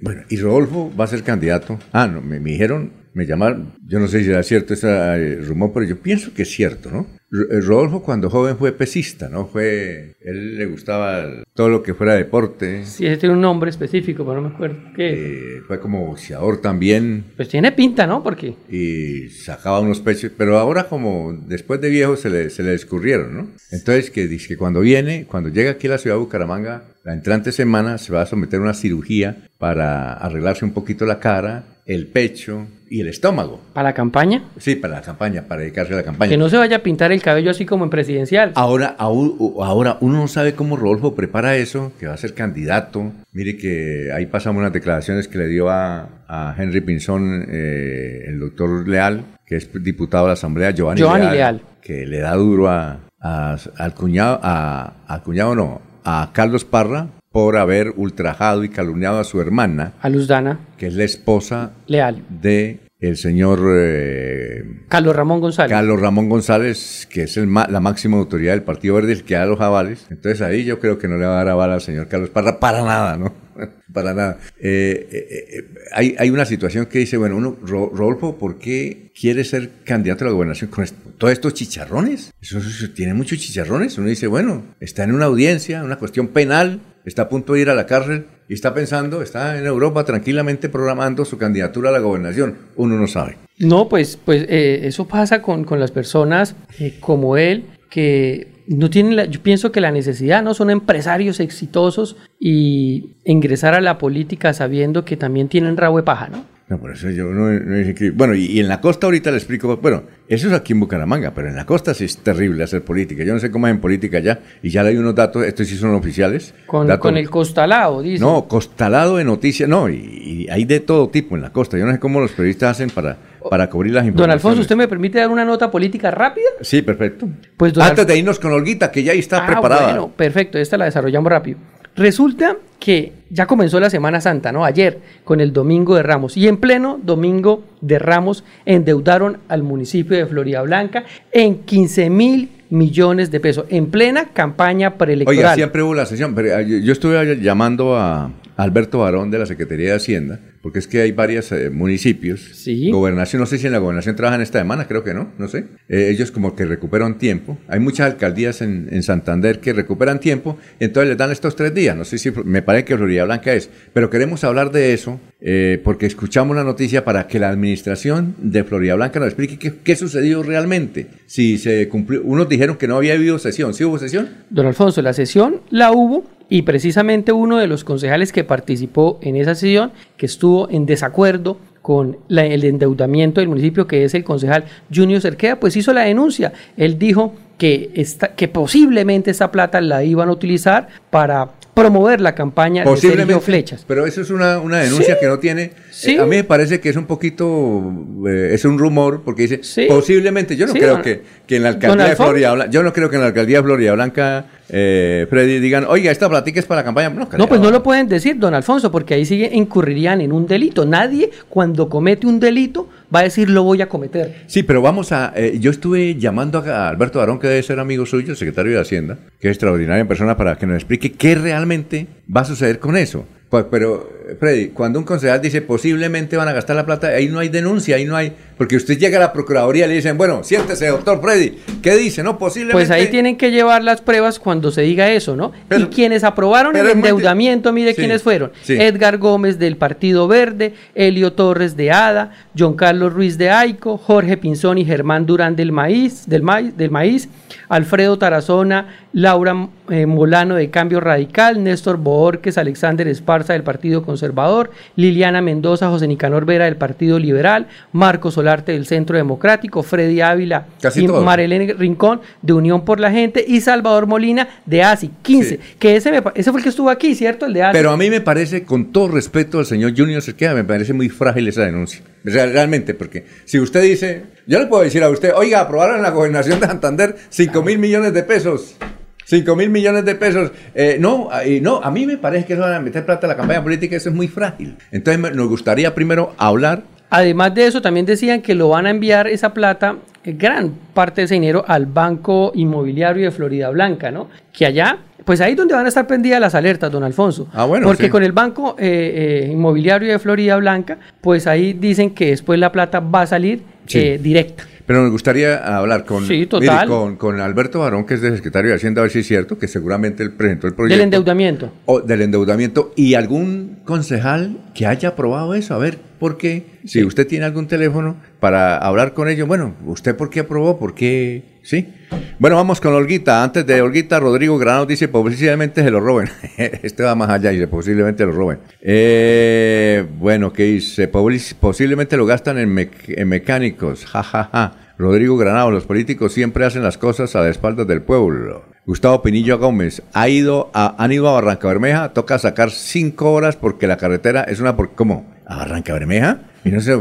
bueno, y Rodolfo va a ser candidato. Ah, no, me dijeron, me llamaron, yo no sé si era cierto ese eh, rumor, pero yo pienso que es cierto, ¿no? Eh, Rodolfo cuando joven fue pesista, ¿no? Fue, él le gustaba todo lo que fuera deporte, Sí, ese tiene un nombre específico, pero no me acuerdo qué. eh, fue como boxeador también Pues tiene pinta, ¿no? Porque y sacaba unos pechos, pero ahora como después de viejo se le, se le escurrieron, ¿no? Entonces que dice que cuando viene, cuando llega aquí a la ciudad de Bucaramanga, la entrante semana se va a someter a una cirugía para arreglarse un poquito la cara, el pecho y el estómago. para la campaña, Sí, para la campaña, para dedicarse a la campaña. que no se vaya a pintar el cabello así como en presidencial. Ahora, ahora uno no sabe cómo Rodolfo prepara eso, que va a ser candidato. Mire que ahí pasamos unas declaraciones que le dio a, a Henry Pinzón eh, el doctor Leal, que es diputado de la Asamblea, Giovanni, Giovanni Leal. que le da duro a, a- al cuñado, a, al cuñado no, a Carlos Parra por haber ultrajado y calumniado a su hermana, A Luz Dana, que es la esposa Leal. de el señor eh, Carlos Ramón González. Carlos Ramón González, que es el la máxima autoridad del Partido Verde, el que da los avales. Entonces ahí yo creo que no le va a dar aval al señor Carlos Parra para nada, ¿no? para nada. Eh, eh, eh, hay, hay una situación que dice, bueno, uno, Ro- Rodolfo, ¿por qué quiere ser candidato a la gobernación con esto- todos estos chicharrones? Eso, eso tiene muchos chicharrones. Uno dice, bueno, está en una audiencia, una cuestión penal, está a punto de ir a la cárcel y está pensando, está en Europa tranquilamente programando su candidatura a la gobernación. Uno no sabe. No, pues, pues eh, eso pasa con, con las personas eh, como él que no tienen, la- yo pienso que la necesidad, ¿no? Son empresarios exitosos y ingresar a la política sabiendo que también tienen rabo de paja, ¿no? No, por eso yo no, no es increíble. Bueno, y, y en la costa ahorita le explico, bueno, eso es aquí en Bucaramanga, pero en la costa sí es terrible hacer política. Yo no sé cómo es en política allá, y ya le hay unos datos, estos sí son oficiales. Con, datos- con el costalado, dice. No, costalado de noticias, no, y, y hay de todo tipo en la costa. Yo no sé cómo los periodistas hacen para, para cubrir las Don informaciones. Alfonso, ¿usted me permite dar una nota política rápida? Sí, perfecto. Pues don Antes de irnos con Olguita, que ya está Ah, preparada. Bueno, perfecto, esta la desarrollamos rápido. Resulta que ya comenzó la Semana Santa, ¿no? Ayer, con el Domingo de Ramos. Y en pleno Domingo de Ramos endeudaron al municipio de Florida Blanca en 15 mil millones de pesos, en plena campaña preelectoral. Oiga, siempre hubo la sesión, pero eh, yo, yo estuve llamando a Alberto Barón de la Secretaría de Hacienda, porque es que hay varios eh, municipios. Sí. Gobernación, no sé si en la gobernación trabajan esta semana, creo que no, no sé. Eh, ellos como que recuperan tiempo. Hay muchas alcaldías en, en Santander que recuperan tiempo, entonces les dan estos tres días. No sé si me parece que Florida Blanca es, pero queremos hablar de eso eh, porque escuchamos la noticia para que la administración de Florida Blanca nos explique qué, qué sucedió realmente. Si se cumplió, unos dijeron que no había habido sesión, ¿sí hubo sesión? Don Alfonso, la sesión la hubo y precisamente uno de los concejales que participó en esa sesión, que estuvo en desacuerdo con la- el endeudamiento del municipio, que es el concejal Junior Cerqueda, pues hizo la denuncia. Él dijo que, esta, que posiblemente esa plata la iban a utilizar para promover la campaña de Sergio Flechas. Pero eso es una, una denuncia Sí. que no tiene. Sí. eh, a mí me parece que es un poquito. eh, es un rumor, porque dice. Sí. Posiblemente. Yo no creo don- que, que en la alcaldía de. Florida Blanca. Yo no creo que en la alcaldía de Florida Blanca, eh, Freddy, digan, oiga, esta platica es para la campaña. No, pues no lo pueden decir, don Alfonso, porque ahí sigue incurrirían en un delito. Nadie, cuando comete un delito, va a decir lo voy a cometer. Sí, pero vamos a. eh, yo estuve llamando a Alberto Barón, que debe ser amigo suyo, secretario de Hacienda, que es extraordinaria persona, para que nos explique qué realmente va a suceder con eso. Pues, pero, Freddy, cuando un concejal dice posiblemente van a gastar la plata, ahí no hay denuncia, ahí no hay. Porque usted llega a la Procuraduría y le dicen, bueno, siéntese, doctor Freddy, ¿qué dice? No, posiblemente. Pues ahí tienen que llevar las pruebas cuando se diga eso, ¿no? Pero- y quienes aprobaron el endeudamiento, mire Sí, quiénes fueron. sí. Edgar Gómez del Partido Verde, Elio Torres de ADA, John Carlos Ruiz de AICO, Jorge Pinzón y Germán Durán del Maíz, del Maíz, del Maíz Alfredo Tarazona, Laura eh, Molano de Cambio Radical, Néstor Boorques, Alexander Esparza del Partido Conservador, Liliana Mendoza, José Nicanor Vera del Partido Liberal, Marcos Solarte del Centro Democrático, Freddy Ávila Casi y todos. Marelene Rincón de Unión por la Gente y Salvador Molina de ASI, 15. Sí. Que ese, me pa- ese fue el que estuvo aquí, ¿cierto? El de ASI. Pero a mí me parece, con todo respeto al señor Junior Cerqueda, me parece muy frágil esa denuncia. Realmente, porque si usted dice, yo le puedo decir a usted, oiga, aprobaron en la gobernación de Santander 5 mil millones de pesos. 5 mil millones de pesos. Eh, no, eh, no, a mí me parece que eso van a meter plata a la campaña política, eso es muy frágil. Entonces me- nos gustaría primero hablar. Además de eso, también decían que lo van a enviar esa plata, eh, gran parte de ese dinero, al Banco Inmobiliario de Florida Blanca, ¿no? Que allá, pues ahí es donde van a estar prendidas las alertas, don Alfonso. Ah, bueno, Porque sí. con el Banco eh, eh, Inmobiliario de Florida Blanca, pues ahí dicen que después la plata va a salir Sí. eh, directa. Pero nos gustaría hablar con, Sí, total. mire, con, con Alberto Barón, que es el secretario de Hacienda, a ver si es cierto, que seguramente él presentó el proyecto. Del endeudamiento. o del endeudamiento y algún concejal que haya aprobado eso. A ver, ¿por qué? Si usted tiene algún teléfono para hablar con ellos, bueno, ¿usted por qué aprobó? ¿Por qué? Sí. Bueno, vamos con Olguita. Antes de Olguita, Rodrigo Granado dice posiblemente se lo roben. este va más allá y dice posiblemente lo roben. Eh, bueno, ¿qué dice? Posiblemente lo gastan en, mec- en mecánicos. Ja, ja, ja. Rodrigo Granado, los políticos siempre hacen las cosas a la espalda del pueblo. Gustavo Pinillo Gómez, ha ido a, han ido a Barranca Bermeja, toca sacar cinco horas porque la carretera es una... Por, ¿Cómo? ¿A Barranca Bermeja? ¿Y no se,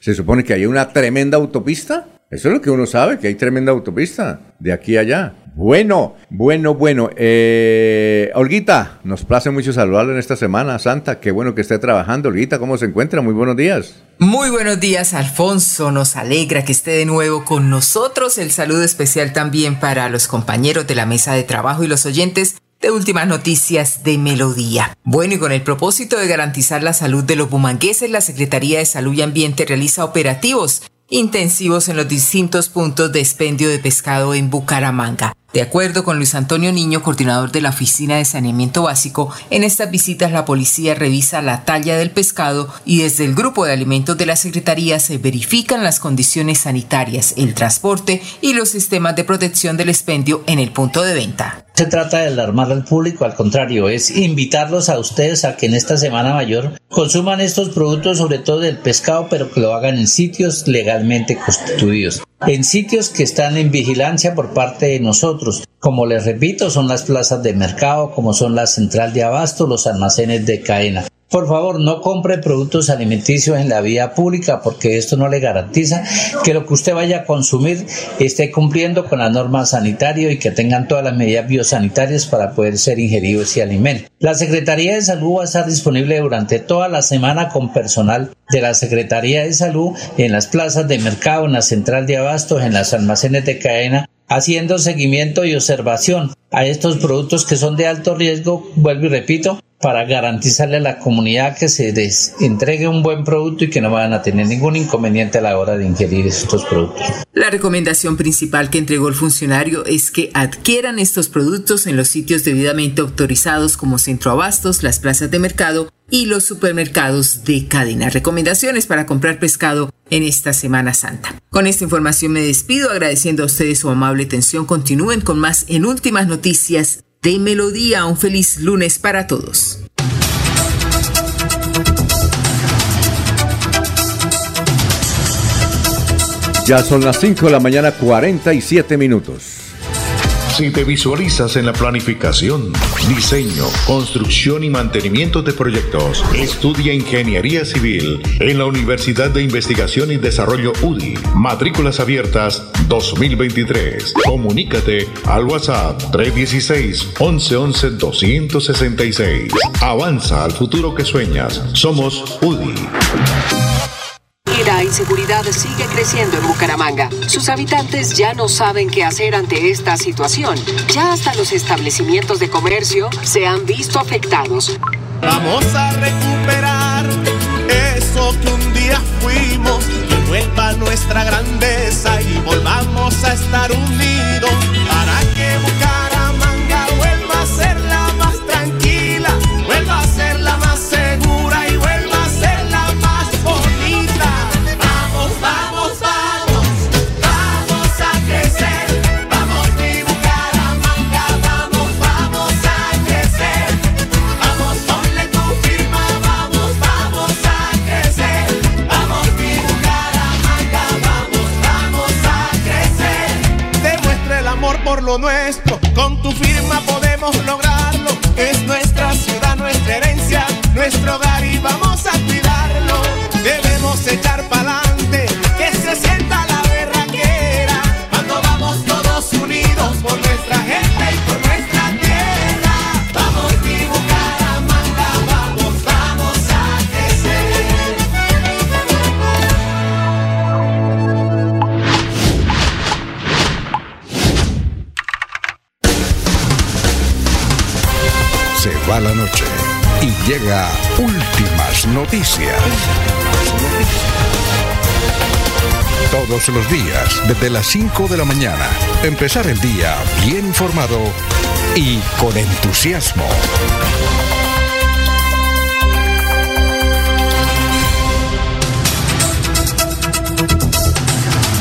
se- supone que hay una tremenda autopista? Eso es lo que uno sabe, que hay tremenda autopista de aquí a allá. Bueno, bueno, bueno. Eh, Olguita, nos place mucho saludarlo en esta semana santa. Qué bueno que esté trabajando. Olguita, ¿cómo se encuentra? Muy buenos días. Muy buenos días, Alfonso. Nos alegra que esté de nuevo con nosotros. El saludo especial también para los compañeros de la mesa de trabajo y los oyentes de últimas noticias de Melodía. Bueno, y con el propósito de garantizar la salud de los bumangueses, la Secretaría de Salud y Ambiente realiza operativos intensivos en los distintos puntos de expendio de pescado en Bucaramanga. De acuerdo con Luis Antonio Niño, coordinador de la Oficina de Saneamiento Básico, en estas visitas la policía revisa la talla del pescado y desde el grupo de alimentos de la Secretaría se verifican las condiciones sanitarias, el transporte y los sistemas de protección del expendio en el punto de venta. Se trata de alarmar al público, al contrario, es invitarlos a ustedes a que en esta Semana Mayor consuman estos productos, sobre todo del pescado, pero que lo hagan en sitios legalmente constituidos, en sitios que están en vigilancia por parte de nosotros. Como les repito, son las plazas de mercado, como son la central de abasto, los almacenes de cadena. Por favor, no compre productos alimenticios en la vía pública porque esto no le garantiza que lo que usted vaya a consumir esté cumpliendo con las normas sanitarias y que tengan todas las medidas biosanitarias para poder ser ingerido ese alimento. La Secretaría de Salud va a estar disponible durante toda la semana con personal de la Secretaría de Salud en las plazas de mercado, en la central de abastos, en las almacenes de cadena haciendo seguimiento y observación a estos productos que son de alto riesgo, vuelvo y repito, para garantizarle a la comunidad que se les entregue un buen producto y que no van a tener ningún inconveniente a la hora de ingerir estos productos. La recomendación principal que entregó el funcionario es que adquieran estos productos en los sitios debidamente autorizados como Centro Abastos, las plazas de mercado y los supermercados de cadena. Recomendaciones para comprar pescado en esta Semana Santa. Con esta información me despido agradeciendo a ustedes su amable atención. Continúen con más en últimas noticias de Melodía. Un feliz lunes para todos. Ya son las 5 de la mañana, 47 minutos. Si te visualizas en la planificación, diseño, construcción y mantenimiento de proyectos, estudia Ingeniería Civil en la Universidad de Investigación y Desarrollo UDI. Matrículas abiertas 2023. Comunícate al WhatsApp 316 1111 266. Avanza al futuro que sueñas. Somos UDI. Inseguridad sigue creciendo en Bucaramanga. Sus habitantes ya no saben qué hacer ante esta situación. Ya hasta los establecimientos de comercio se han visto afectados. Vamos a recuperar eso que un día fuimos, que vuelva nuestra grandeza y volvamos a estar unidos lograrlo. Es nuestra ciudad, nuestra herencia, nuestro hogar y vamos a cuidarlo. Debemos echar noche y llega últimas noticias. Todos los días, desde las 5 de la mañana, empezar el día bien informado y con entusiasmo.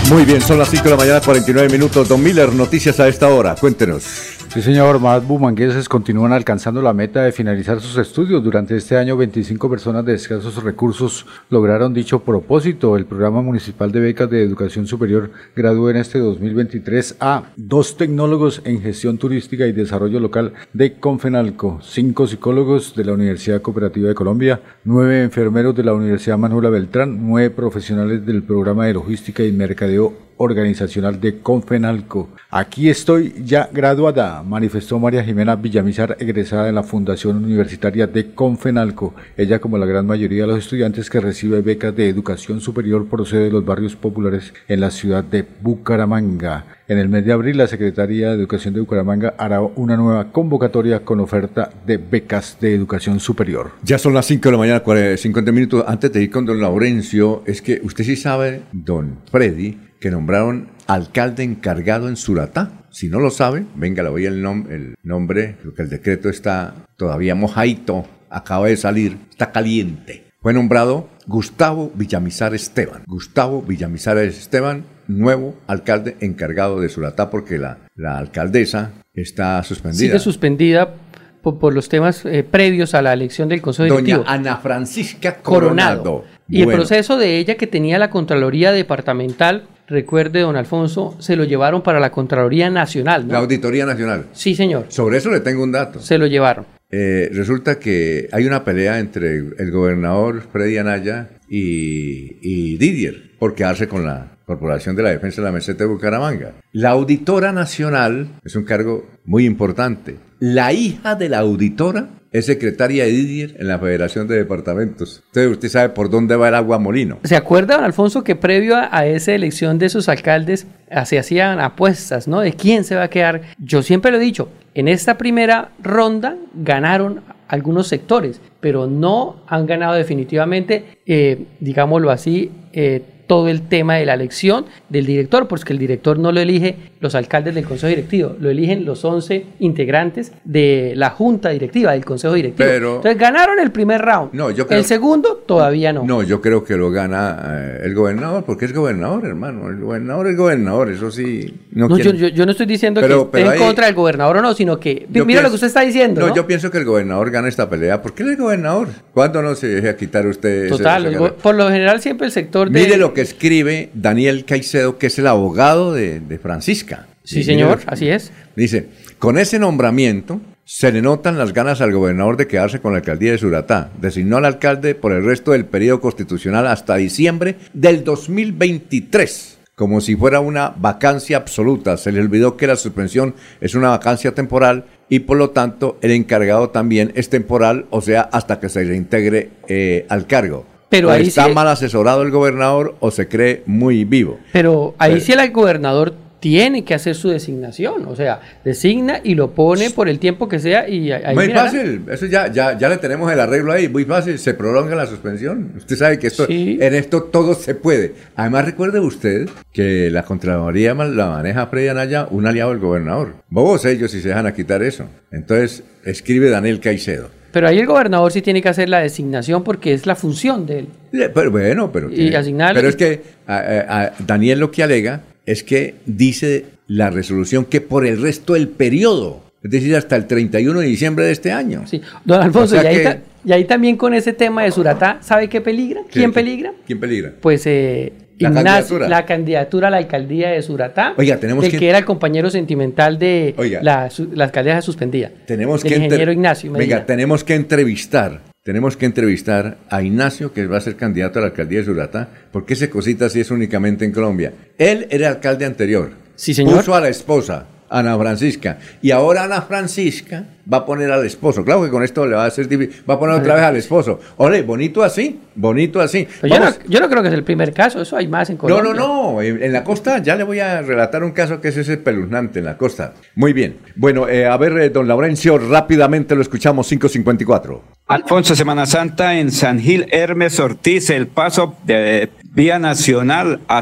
Muy bien, son las 5 de la mañana, 49 minutos. Don Miller, noticias a esta hora. Cuéntenos. Sí, señor. Más bumangueses continúan alcanzando la meta de finalizar sus estudios. Durante este año, 25 personas de escasos recursos lograron dicho propósito. El programa municipal de becas de educación superior graduó en este 2023 a dos tecnólogos en gestión turística y desarrollo local de Confenalco, cinco psicólogos de la Universidad Cooperativa de Colombia, nueve enfermeros de la Universidad Manuela Beltrán, nueve profesionales del programa de logística y mercadeo organizacional de Confenalco. Aquí estoy ya graduada, manifestó María Jimena Villamizar, egresada de la Fundación Universitaria de Confenalco. Ella, como la gran mayoría de los estudiantes que recibe becas de educación superior, procede de los barrios populares en la ciudad de Bucaramanga. En el mes de abril, la Secretaría de Educación de Bucaramanga hará una nueva convocatoria con oferta de becas de educación superior. Ya son las 5 de la mañana, 40, 50 minutos. Antes de ir con don Laurencio, es que usted sí sabe, don Freddy, que nombraron alcalde encargado en Suratá. Si no lo sabe, venga, le voy el, nom el nombre, porque el decreto está todavía mojadito, acaba de salir, está caliente. fue nombrado Gustavo Villamizar Esteban. Gustavo Villamizar Esteban, nuevo alcalde encargado de Suratá, porque la, la alcaldesa está suspendida. Sigue suspendida por, por los temas eh, previos a la elección del Consejo Doña Directivo. Ana Francisca Coronado. Y el proceso de ella que tenía la Contraloría Departamental, recuerde, don Alfonso, se lo llevaron para la Contraloría Nacional. ¿no? La Auditoría Nacional. Sí, señor. Sobre eso le tengo un dato. Se lo llevaron. Eh, resulta que hay una pelea entre el gobernador Freddy Anaya y, y Didier por quedarse con la Corporación de la Defensa de la Meseta de Bucaramanga. La auditora nacional es un cargo muy importante. La hija de la auditora es secretaria de Didier en la Federación de Departamentos. Entonces usted sabe por dónde va el agua molino. ¿Se acuerda, don Alfonso, que previo a, esa elección de esos alcaldes ah, se hacían apuestas, ¿no? De quién se va a quedar. Yo siempre lo he dicho, en esta primera ronda ganaron algunos sectores, pero no han ganado definitivamente, eh, digámoslo así, eh, todo el tema de la elección del director, porque el director no lo elige los alcaldes del Consejo Directivo, lo eligen los 11 integrantes de la Junta Directiva, del Consejo Directivo. Pero- Entonces ganaron el primer round. No, yo creo- el segundo todavía no. No, yo creo que lo gana eh, el gobernador, porque es gobernador, hermano. El gobernador es gobernador, eso sí. No, No, yo, yo- yo no estoy diciendo Pero- que esté en contra del gobernador o no, sino que mira lo que usted está diciendo. No, ¿no? yo pienso que el gobernador gana esta pelea. ¿Por qué es gobernador? ¿Cuándo no se deja quitar usted Total, ese el por lo general siempre el sector de... Mire lo que escribe Daniel Caicedo, que es el abogado de, de Francisca. Sí, señor, así es. Dice, con ese nombramiento se le notan las ganas al gobernador de quedarse con la alcaldía de Suratá. Designó al alcalde por el resto del periodo constitucional hasta diciembre del 2023 como si fuera una vacancia absoluta. Se le olvidó que la suspensión es una vacancia temporal y por lo tanto el encargado también es temporal, o sea, hasta que se reintegre eh, al cargo. Pero o ahí está sí- mal asesorado el gobernador o se cree muy vivo. Pero ahí Pero- sí el gobernador tiene que hacer su designación, o sea, designa y lo pone por el tiempo que sea y ahí Muy mirará. fácil, eso ya, ya, ya le tenemos el arreglo ahí, muy fácil, se prolonga la suspensión. Usted sabe que esto, en esto todo se puede. Además, recuerde usted que la Contraloría la maneja Freddy Anaya, un aliado del gobernador. Bobos ellos si se dejan a quitar eso. Entonces, escribe Daniel Caicedo. Pero ahí el gobernador sí tiene que hacer la designación porque es la función de él. Pero bueno, pero, Y asignarle- pero es que a, a- a Daniel lo que alega es que dice la resolución que por el resto del periodo, es decir, hasta el 31 de diciembre de este año. Sí. Don Alfonso, O sea y, ahí que- ta- y ahí también con ese tema de Suratá, ¿sabe qué peligra? ¿Quién ¿Quién- peligra? ¿Quién peligra? Pues eh, La Ignacio- candidatura. la candidatura a la alcaldía de Suratá, Oiga, tenemos del que- que... era el compañero sentimental de Oiga. la, su- la alcaldía suspendida. Tenemos del que ingeniero Ignacio. Medina. Venga, tenemos que entrevistar, tenemos que entrevistar a Ignacio, que va a ser candidato a la alcaldía de Suratá, porque ese cosita sí es únicamente en Colombia. Él era alcalde anterior. Sí, señor. Puso a la esposa, Ana Francisca, y ahora Ana Francisca va a poner al esposo. Claro que con esto le va a hacer difícil. Va a poner otra vez al esposo. Ole, bonito así, bonito así. Yo, no, yo no creo que es el primer caso, eso hay más en No, Colombia. no, no. En, en la costa ya le voy a relatar un caso que es ese peluznante en la costa. Muy bien. Bueno, eh, a ver, eh, don Laurencio, rápidamente lo escuchamos, 554. Alfonso, Semana Santa en San Gil, Hermes Ortiz, el paso de vía nacional a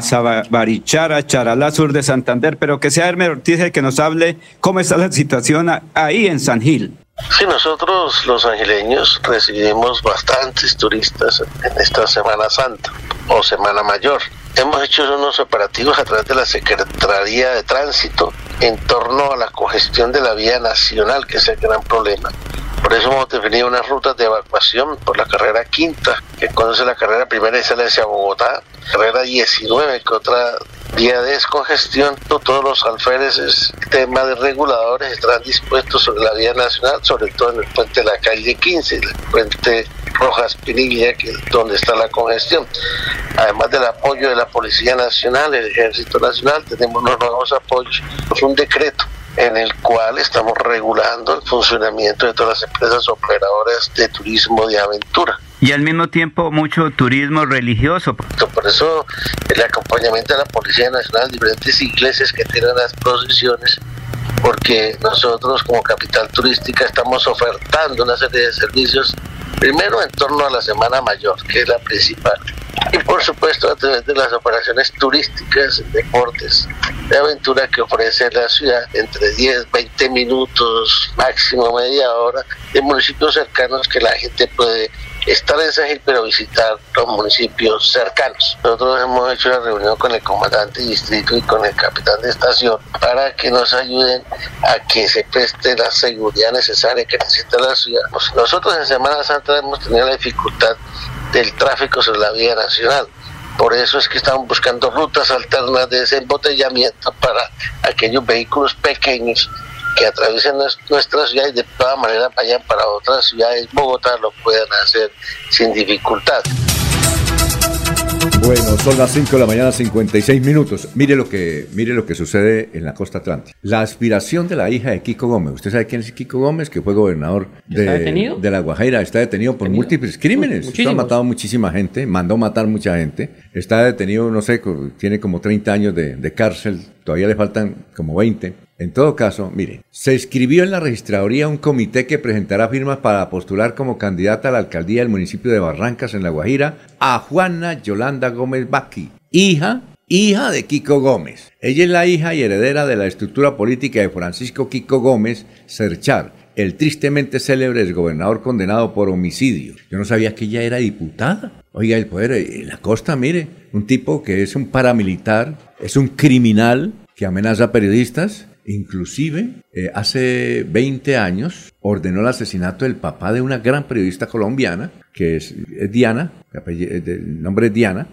Barichara, Charalá, sur de Santander, pero que sea Hermes Ortiz el que nos hable cómo está la situación ahí en San Gil. Sí, nosotros los angileños recibimos bastantes turistas en esta Semana Santa o Semana Mayor. Hemos hecho unos operativos a través de la Secretaría de Tránsito en torno a la congestión de la vía nacional, que es el gran problema. Por eso hemos definido unas rutas de evacuación por la carrera quinta, que conoce la carrera primera y sale hacia Bogotá, carrera 19, que otra vía de descongestión, todos los alféreces, tema de reguladores estarán dispuestos sobre la vía nacional, sobre todo en el puente de la calle 15, el puente Rojas Pinilla, que es donde está la congestión. Además del apoyo de la Policía Nacional, el Ejército Nacional, tenemos unos nuevos apoyos, es un decreto en el cual estamos regulando el funcionamiento de todas las empresas operadoras de turismo de aventura. Y al mismo tiempo mucho turismo religioso. Por eso el acompañamiento de la Policía Nacional, diferentes iglesias que tienen las procesiones, porque nosotros como capital turística estamos ofertando una serie de servicios, primero en torno a la Semana Mayor, que es la principal, y por supuesto a través de las operaciones turísticas, deportes, de aventura que ofrece la ciudad entre 10, 20 minutos, máximo media hora, de municipios cercanos que la gente puede estar en San Gil, pero visitar los municipios cercanos. Nosotros hemos hecho una reunión con el comandante de distrito y con el capitán de estación para que nos ayuden a que se preste la seguridad necesaria que necesita la ciudad. Nosotros en Semana Santa hemos tenido la dificultad del tráfico sobre la vía nacional. Por eso es que estamos buscando rutas alternas de desembotellamiento para aquellos vehículos pequeños que atraviesen nuestra ciudad y de todas maneras vayan para otras ciudades, Bogotá lo puedan hacer sin dificultad. Bueno, son las 5 de la mañana, 56 minutos. Mire lo que, mire lo que sucede en la costa atlántica. La aspiración de la hija de Kiko Gómez. ¿Usted sabe quién es Kiko Gómez? Que fue gobernador de, de La Guajira. Está detenido por múltiples crímenes. ha matado muchísima gente, mandó matar mucha gente. Está detenido, no sé, tiene como 30 años de, de cárcel. Todavía le faltan como 20. En todo caso, mire, se escribió en la registraduría un comité que presentará firmas para postular como candidata a la alcaldía del municipio de Barrancas en La Guajira a Juana Yolanda Gómez Baqui, hija, hija de Kiko Gómez. Ella es la hija y heredera de la estructura política de Francisco Kiko Gómez Serchar, el tristemente célebre gobernador condenado por homicidio. Yo no sabía que ella era diputada. Oiga, el poder en la costa, mire, un tipo que es un paramilitar, es un criminal que amenaza a periodistas, Inclusive, eh, hace 20 años ordenó el asesinato del papá de una gran periodista colombiana, que es, Diana, el nombre es Diana.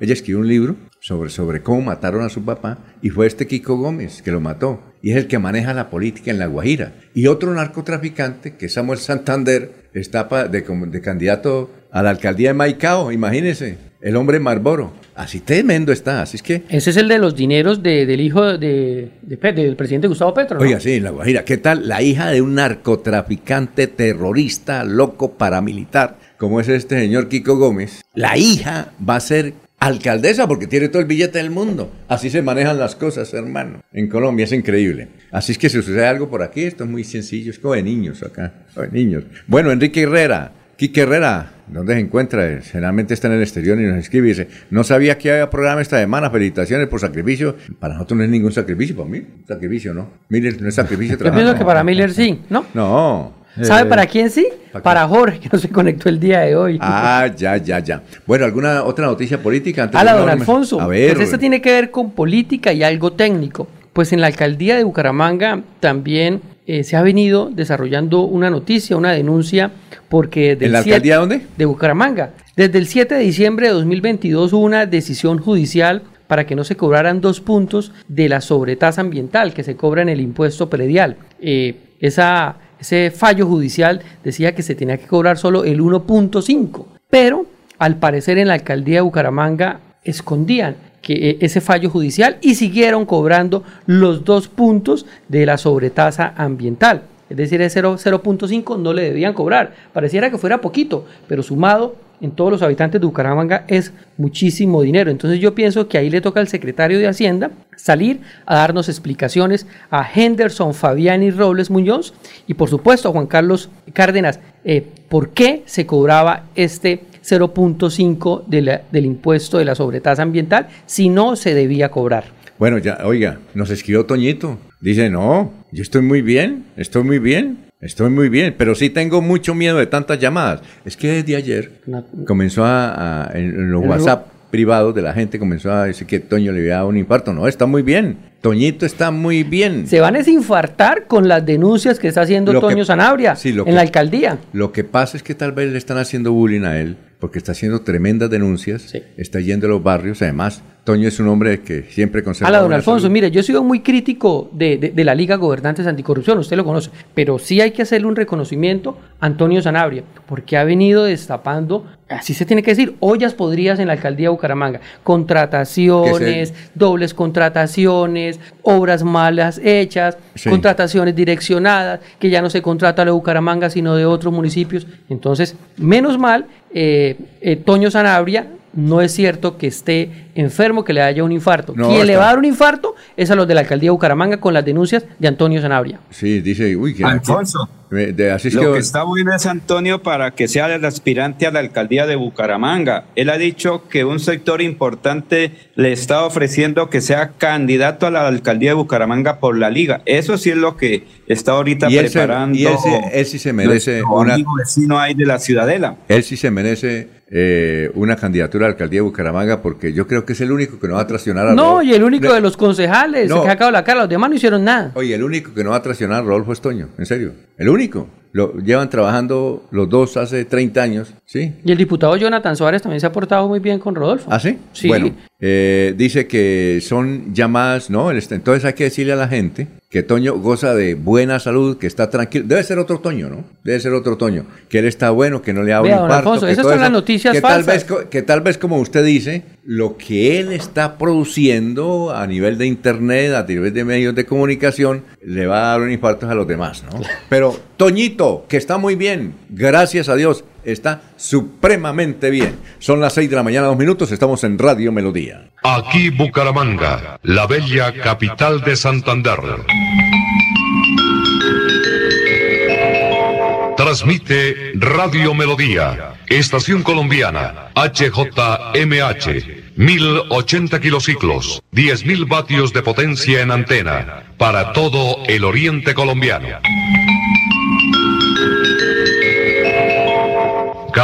ella escribió un libro sobre, sobre cómo mataron a su papá y fue este Kiko Gómez que lo mató. Y es el que maneja la política en La Guajira. Y otro narcotraficante, que Samuel Santander, está de, de candidato a la alcaldía de Maicao, imagínense, el hombre Marboro. Así tremendo está, así es que... Ese es el de los dineros del hijo de, del presidente Gustavo Petro. ¿no? Oiga, sí, La Guajira. ¿Qué tal? La hija de un narcotraficante terrorista, loco, paramilitar, como es este señor Kiko Gómez. La hija va a ser alcaldesa porque tiene todo el billete del mundo. Así se manejan las cosas, hermano. En Colombia es increíble. Así es que si sucede algo por aquí, esto es muy sencillo. Es como de niños acá, de niños. Bueno, Enrique Herrera. Quique Herrera, ¿dónde se encuentra? Generalmente está en el exterior y nos escribe y dice, no sabía que había programa esta semana, felicitaciones por sacrificio. Para nosotros no es ningún sacrificio, para mí, sacrificio, ¿no? Miller no es sacrificio. Yo pienso que para Miller sí, ¿no? No. ¿Sabe para quién sí? ¿Para, Jorge, que no se conectó el día de hoy. Ah, ya, ya, ya. Bueno, ¿alguna otra noticia política? Antes Hola, don Alfonso. A ver. Pues esta tiene que ver con política y algo técnico. Pues en la alcaldía de Bucaramanga también eh, se ha venido desarrollando una noticia, una denuncia, porque... ¿En la alcaldía dónde? De Bucaramanga. Desde el 7 de diciembre de 2022 hubo una decisión judicial para que no se cobraran dos puntos de la sobretasa ambiental que se cobra en el impuesto predial. Eh, esa, ese fallo judicial decía que se tenía que cobrar solo el 1.5, pero al parecer en la alcaldía de Bucaramanga escondían eh, ese fallo judicial y siguieron cobrando los dos puntos de la sobretasa ambiental. Es decir, el 0.5 no le debían cobrar. Pareciera que fuera poquito, pero sumado en todos los habitantes de Bucaramanga es muchísimo dinero. Entonces yo pienso que ahí le toca al secretario de Hacienda salir a darnos explicaciones a Henderson Fabiani Robles Muñoz y por supuesto a Juan Carlos Cárdenas, eh, por qué se cobraba este 0.5 del impuesto de la sobretasa ambiental si no se debía cobrar. Bueno, ya, oiga, nos escribió Toñito. Dice, no, yo estoy muy bien, estoy muy bien, estoy muy bien, pero sí tengo mucho miedo de tantas llamadas. Es que desde ayer comenzó a, en los WhatsApp privados de la gente comenzó a decir que Toño le había dado un infarto. No, está muy bien. Toñito está muy bien. Se van a desinfartar con las denuncias que está haciendo Toño Sanabria en la alcaldía. Lo que pasa es que tal vez le están haciendo bullying a él porque está haciendo tremendas denuncias, está yendo a los barrios, además Toño es un hombre que siempre conserva. Hola, don Alfonso, mire, yo he sido muy crítico de, la Liga Gobernantes Anticorrupción, usted lo conoce, pero sí hay que hacerle un reconocimiento a Antonio Sanabria, porque ha venido destapando, así se tiene que decir, ollas podrías en la alcaldía de Bucaramanga, contrataciones, dobles contrataciones, obras malas hechas, contrataciones direccionadas, que ya no se contrata de Bucaramanga, sino de otros municipios. Entonces, menos mal, eh, eh, Toño Sanabria no es cierto que esté enfermo, que le haya un infarto. Quien le va a dar un infarto es a los de la alcaldía de Bucaramanga con las denuncias de Antonio Sanabria. Sí, dice, uy, Alfonso. De- así es Lo que, que está bueno es Antonio para que sea el aspirante a la alcaldía de Bucaramanga. Él ha dicho que un sector importante le está ofreciendo que sea candidato a la alcaldía de Bucaramanga por la liga. Eso sí es lo que está ahorita Y preparando. y él se- él sí se merece una- amigo vecino ahí de la Ciudadela. él sí se merece eh, una candidatura a la alcaldía de Bucaramanga porque yo creo que es el único que no va a traicionar a No, Rodolfo. y el único de los concejales No. que ha sacado la cara, los demás no hicieron nada. Oye, el único que no va a traicionar a Rodolfo Estoño, en serio. El único. Lo, llevan trabajando los dos hace 30 años, ¿sí? Y el diputado Jonathan Suárez también se ha portado muy bien con Rodolfo. ¿Ah, sí? Sí. Bueno, eh, dice que son llamadas, ¿no? Entonces hay que decirle a la gente que Toño goza de buena salud, que está tranquilo. Debe ser otro Toño, ¿no? Debe ser otro Toño. Que él está bueno, que no le Vea, un. Alfonso, que esas son las noticias que tal, vez, que tal vez, como usted dice, lo que él está produciendo a nivel de internet, a nivel de medios de comunicación, le va a dar un infarto a los demás, ¿no? Pero Toñito, que está muy bien, gracias a Dios, está supremamente bien. Son las 6 de la mañana, dos minutos, estamos en Radio Melodía. Aquí Bucaramanga, la bella capital de Santander. Transmite Radio Melodía, Estación Colombiana, HJMH, 1080 kilociclos, 10.000 vatios de potencia en antena, para todo el oriente colombiano.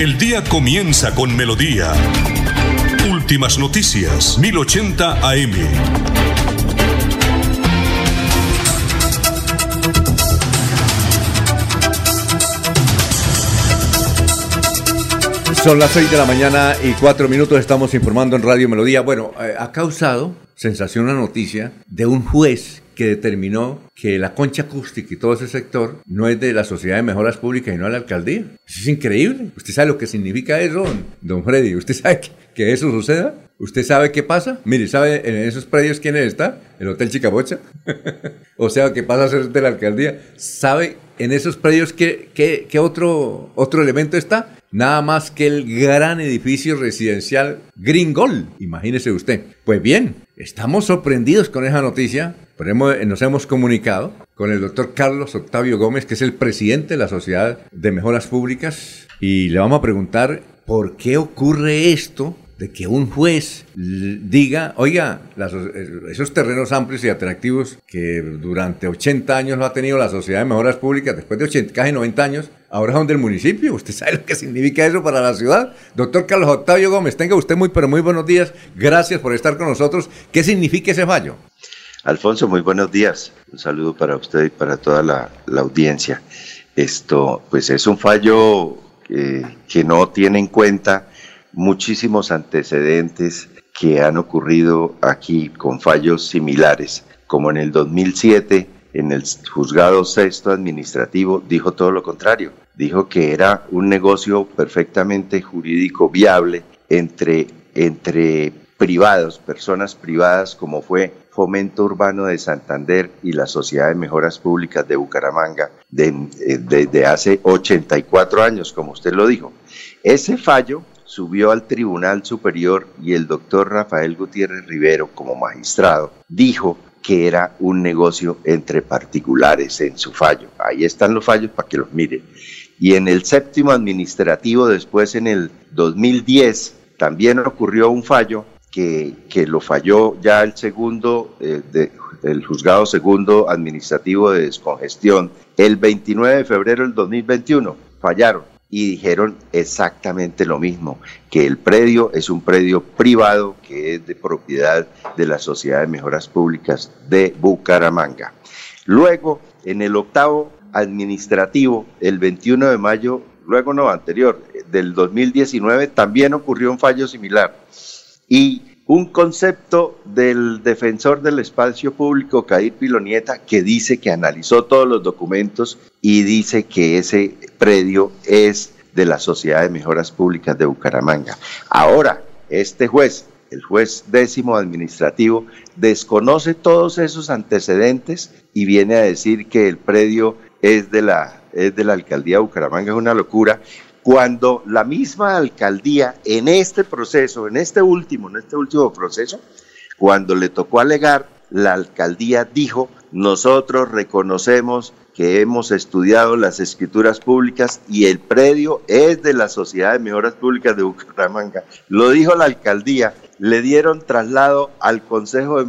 El día comienza con Melodía. Últimas noticias, 1080 AM. Son las 6 de la mañana y 4 minutos estamos informando en Radio Melodía. Bueno, eh, ha causado sensación una noticia de un juez que determinó que la concha acústica y todo ese sector no es de la Sociedad de Mejoras Públicas y no de la alcaldía. Eso es increíble. ¿Usted sabe lo que significa eso, don, don Freddy? ¿Usted sabe que, que eso suceda? ¿Usted sabe qué pasa? Mire, ¿sabe en esos predios quién está? El Hotel Chicabocha. o sea, ¿qué pasa a ser de la alcaldía? ¿Sabe en esos predios qué, qué, qué otro, otro elemento está? Nada más que el gran edificio residencial Gringol. Imagínese usted. Pues bien, estamos sorprendidos con esa noticia. Pero hemos- nos hemos comunicado con el doctor Carlos Octavio Gómez, que es el presidente de la Sociedad de Mejoras Públicas, y le vamos a preguntar por qué ocurre esto de que un juez diga, oiga, eh, esos terrenos amplios y atractivos que durante 80 años no ha tenido la Sociedad de Mejoras Públicas, después de 80, casi 90 años, ahora son del municipio. ¿Usted sabe lo que significa eso para la ciudad? Doctor Carlos Octavio Gómez, tenga usted muy, pero muy buenos días. Gracias por estar con nosotros. ¿Qué significa ese fallo? Alfonso, muy buenos días. Un saludo para usted y para toda la, la audiencia. Esto, pues es un fallo que, no tiene en cuenta muchísimos antecedentes que han ocurrido aquí con fallos similares, como en el 2007 en el juzgado sexto administrativo dijo todo lo contrario, dijo que era un negocio perfectamente jurídico viable entre, entre privados, personas privadas como fue Fomento Urbano de Santander y la Sociedad de Mejoras Públicas de Bucaramanga de- eh, desde hace 84 años, como usted lo dijo. Ese fallo subió al Tribunal Superior y el doctor Rafael Gutiérrez Rivero, como magistrado, dijo que era un negocio entre particulares en su fallo. Ahí están los fallos para que los miren. Y en el séptimo administrativo, después en el 2010, también ocurrió un fallo que, lo falló ya el segundo, eh, el juzgado segundo administrativo de descongestión, el 29 de febrero del 2021. Fallaron y dijeron exactamente lo mismo, que el predio es un predio privado que es de propiedad de la Sociedad de Mejoras Públicas de Bucaramanga. Luego, en el octavo administrativo, el 21 de mayo, luego no, anterior, del 2019, también ocurrió un fallo similar. Y un concepto del defensor del espacio público, Cadir Pilonieta, que dice que analizó todos los documentos y dice que ese predio es de la Sociedad de Mejoras Públicas de Bucaramanga. Ahora, este juez, el juez décimo administrativo, desconoce todos esos antecedentes y viene a decir que el predio es de la, es de la alcaldía de Bucaramanga, es una locura, cuando la misma alcaldía en este proceso, en este último, en este último proceso, cuando le tocó alegar, la alcaldía dijo, nosotros reconocemos que hemos estudiado las escrituras públicas y el predio es de la Sociedad de Mejoras Públicas de Bucaramanga. Lo dijo la alcaldía, le dieron traslado al Consejo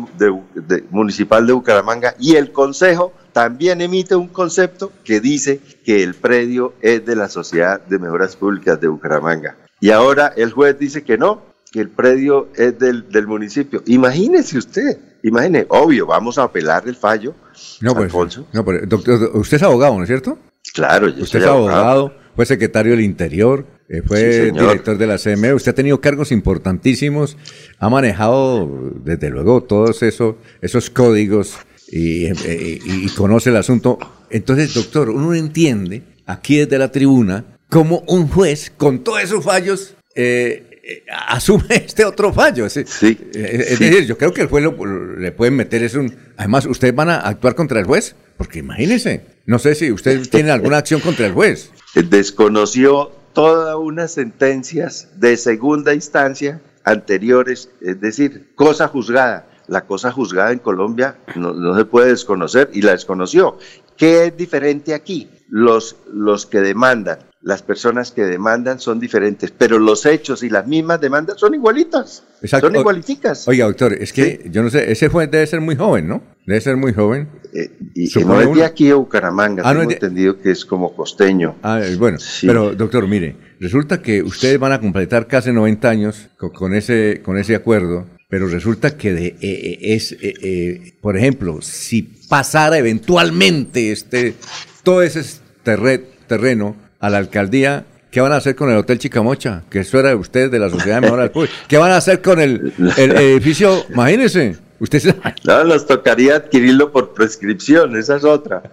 Municipal de Bucaramanga y el Consejo también emite un concepto que dice que el predio es de la Sociedad de Mejoras Públicas de Bucaramanga. Y ahora el juez dice que no, que el predio es del, del municipio. Imagínese usted, imagine, obvio, vamos a apelar el fallo. No, pues, Alfonso. no, pero, doctor, usted es abogado, ¿no es cierto? Claro, yo Usted soy es abogado, abogado. fue secretario del Interior, eh, fue Sí, director de la CME, usted ha tenido cargos importantísimos, ha manejado desde luego todos eso, esos códigos y, eh, y- y conoce el asunto. Entonces, doctor, uno entiende aquí desde la tribuna cómo un juez con todos esos fallos eh, eh, asume este otro fallo. Es, eh, es decir, yo creo que el juez lo- le pueden meter es un... Además, ¿ustedes van a actuar contra el juez? Porque imagínense, no sé si usted tiene alguna acción contra el juez. desconoció todas unas sentencias de segunda instancia anteriores, es decir, cosa juzgada. La cosa juzgada en Colombia no, no se puede desconocer y la desconoció. ¿Qué es diferente aquí? Los, los que demandan, las personas que demandan son diferentes, pero los hechos y las mismas demandas son igualitas. Exacto. Son igualiticas. Oiga, doctor, es que yo no sé, ese juez debe ser muy joven, ¿no? Debe ser muy joven. Y, y Supone no es de aquí de Bucaramanga, Ah, no tengo de- entendido que es como costeño. Ah, eh, bueno, pero doctor, mire, resulta que ustedes van a completar casi 90 años co- con, ese, con ese acuerdo, pero resulta que de, eh, eh, es, eh, eh, por ejemplo, si pasara eventualmente este, todo ese terre- terreno a la alcaldía, ¿qué van a hacer con el Hotel Chicamocha? Que eso era de ustedes de la Sociedad de Mejoras Públicas. ¿Qué van a hacer con el, el edificio? Imagínense, ustedes... No, nos tocaría adquirirlo por prescripción, esa es otra.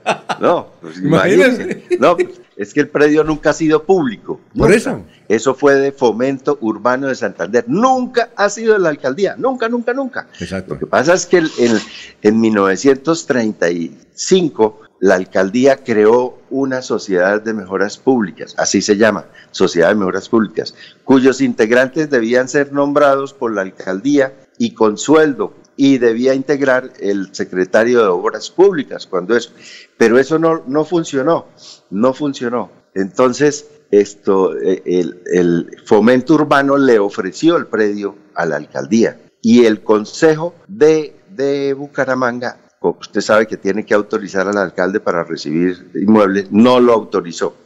No, pues Imagínese. imagínese. No, pues, es que el predio nunca ha sido público. Por eso. Eso fue de Fomento Urbano de Santander. Nunca ha sido de la alcaldía. Nunca, nunca, nunca. Exacto. Lo que pasa es que el- en 1935 la alcaldía creó una sociedad de mejoras públicas, así se llama, Sociedad de Mejoras Públicas, cuyos integrantes debían ser nombrados por la alcaldía y con sueldo y debía integrar el secretario de Obras Públicas cuando eso, pero eso no, no funcionó, no funcionó. Entonces, esto, eh, el, el fomento urbano le ofreció el predio a la alcaldía y el consejo de, de Bucaramanga, usted sabe que tiene que autorizar al alcalde para recibir inmuebles, no lo autorizó,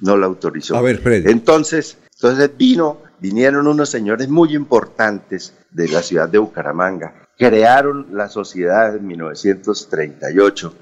no lo autorizó. A ver, Freddy. Entonces, entonces vino, vinieron unos señores muy importantes de la ciudad de Bucaramanga, crearon la sociedad en 1938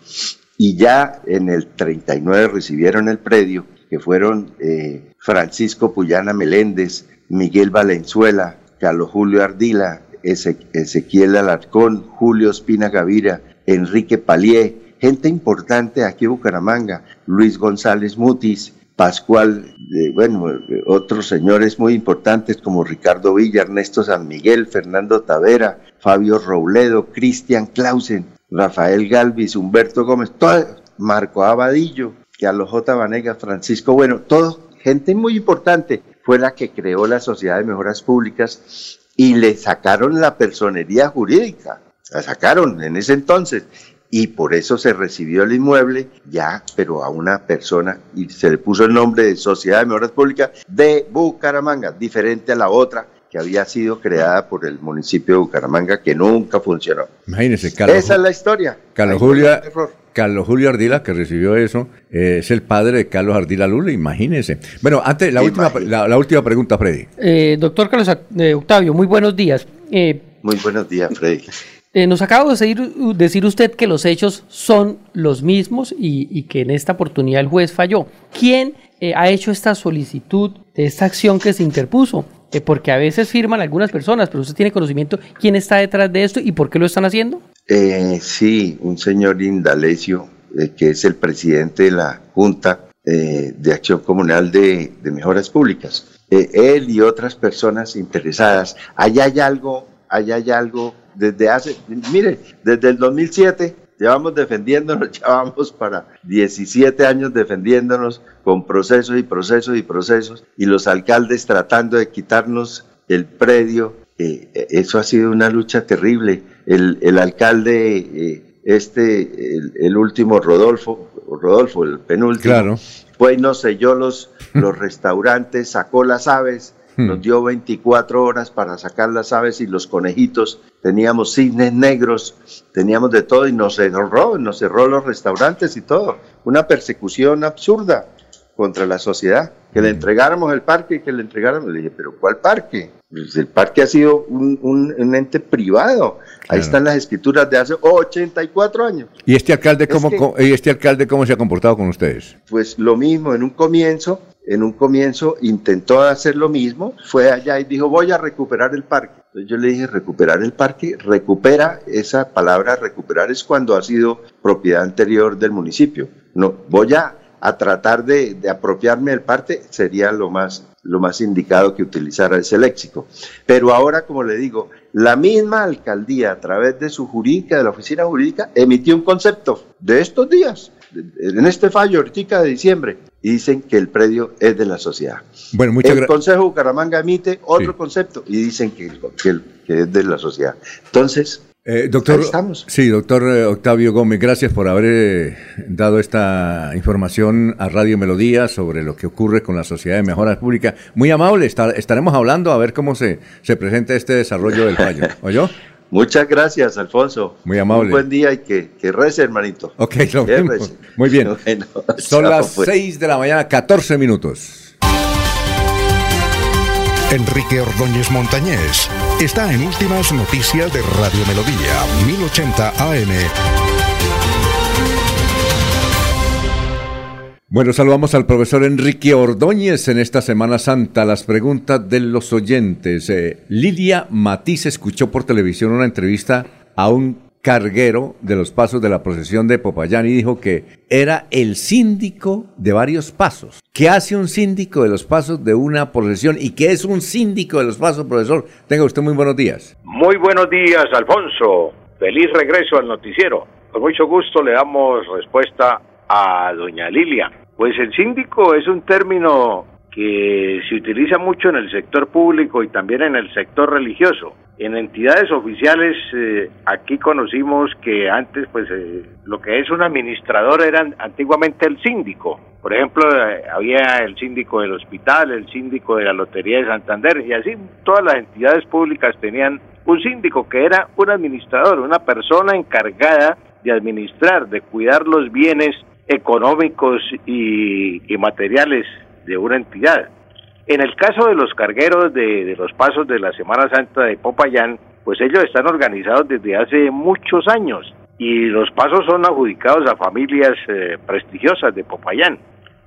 y ya en el 39 recibieron el predio, que fueron eh, Francisco Puyana Meléndez, Miguel Valenzuela, Carlos Julio Ardila, Eze- Ezequiel Alarcón, Julio Espina Gavira, Enrique Palié, gente importante aquí en Bucaramanga, Luis González Mutis, Pascual, eh, bueno, otros señores muy importantes como Ricardo Villa, Ernesto San Miguel, Fernando Tavera, Fabio Robledo, Cristian Clausen, Rafael Galvis, Humberto Gómez, todo, Marco Abadillo, Carlos J. Vanegas, Francisco Bueno, todo, gente muy importante, fue la que creó la Sociedad de Mejoras Públicas y le sacaron la personería jurídica La sacaron en ese entonces y por eso se recibió el inmueble ya, pero a una persona y se le puso el nombre de Sociedad de Mejoras Públicas de Bucaramanga, diferente a la otra que había sido creada por el municipio de Bucaramanga que nunca funcionó. Imagínese, Carlos. Esa es la historia. Carlos Julia, Carlos Julio Ardila, que recibió eso, eh, es el padre de Carlos Ardila Lula, imagínese. Bueno, antes, la, última, la, última pregunta, Freddy. Eh, doctor Carlos eh, Octavio, muy buenos días. muy buenos días, Freddy. Nos acaba de decir, decir, usted que los hechos son los mismos y, que en esta oportunidad el juez falló. ¿Quién ha hecho esta solicitud de esta acción que se interpuso? porque a veces firman algunas personas, pero usted tiene conocimiento quién está detrás de esto y por qué lo están haciendo. Eh, sí, un señor Indalecio, eh, que es el presidente de la Junta eh, de Acción Comunal de, Mejoras Públicas. él y otras personas interesadas. Allá hay algo, allá hay algo desde hace, mire, desde el 2007 llevamos defendiéndonos, ya vamos para 17 años defendiéndonos con procesos y procesos y procesos, y los alcaldes tratando de quitarnos el predio. eso ha sido una lucha terrible el, alcalde, eh, este, el, último Rodolfo, Rodolfo, el penúltimo, claro. fue y nos selló los, los restaurantes, sacó las aves. Nos dio 24 horas para sacar las aves y los conejitos, teníamos cisnes negros, teníamos de todo y nos cerró, nos cerró los restaurantes y todo. Una persecución absurda contra la sociedad. Que le hmm. entregáramos el parque y que le entregáramos. Le dije, ¿pero cuál parque? Pues el parque ha sido un, un, ente privado. Ahí están las escrituras de hace 84 años. ¿Y este alcalde cómo, ¿y este alcalde cómo se ha comportado con ustedes? Pues lo mismo, en un comienzo, en un comienzo intentó hacer lo mismo, fue allá y dijo, voy a recuperar el parque. Entonces yo le dije, recuperar el parque, recupera, esa palabra recuperar es cuando ha sido propiedad anterior del municipio. No, voy a, a tratar de, de apropiarme del parque, sería lo más lo más indicado que utilizara ese léxico. Pero ahora, como le digo, la misma alcaldía, a través de su jurídica, de la oficina jurídica, emitió un concepto de estos días, en este fallo, ahorita de diciembre, y dicen que el predio es de la sociedad. Bueno, muchas El Consejo Bucaramanga emite otro concepto y dicen que, que es de la sociedad. Entonces, eh, doctor, sí, doctor eh, Octavio Gómez, gracias por haber eh, dado esta información a Radio Melodía sobre lo que ocurre con la Sociedad de Mejoras Públicas. Muy amable, estaremos hablando a ver cómo se, se presenta este desarrollo del fallo. ¿Oyó? Muchas gracias, Alfonso. Muy amable. Un buen día y que, que rece, hermanito. Ok, lo mismo. Muy bien. Son las 6 pues. de la mañana, 14 minutos. Enrique Ordóñez Montañés está en Últimas Noticias de Radio Melodía, 1080 AM. Bueno, saludamos al profesor Enrique Ordóñez en esta Semana Santa. Las preguntas de los oyentes. Eh, Lidia Matiz escuchó por televisión una entrevista a un carguero de los pasos de la procesión de Popayán y dijo que era el síndico de varios pasos. ¿Qué hace un síndico de los pasos de una procesión y qué es un síndico de los pasos, profesor? Tenga usted muy buenos días. Muy buenos días, Alfonso. Feliz regreso al noticiero. Con mucho gusto le damos respuesta a doña Lilia. Pues el síndico es un término que se utiliza mucho en el sector público y también en el sector religioso. En entidades oficiales, eh, aquí conocimos que antes, pues, eh, lo que es un administrador era antiguamente el síndico. Por ejemplo, eh, había el síndico del hospital, el síndico de la Lotería de Santander, y así todas las entidades públicas tenían un síndico que era un administrador, una persona encargada de administrar, de cuidar los bienes económicos y materiales de una entidad. En el caso de los cargueros de, los pasos de la Semana Santa de Popayán, pues ellos están organizados desde hace muchos años y los pasos son adjudicados a familias eh, prestigiosas de Popayán.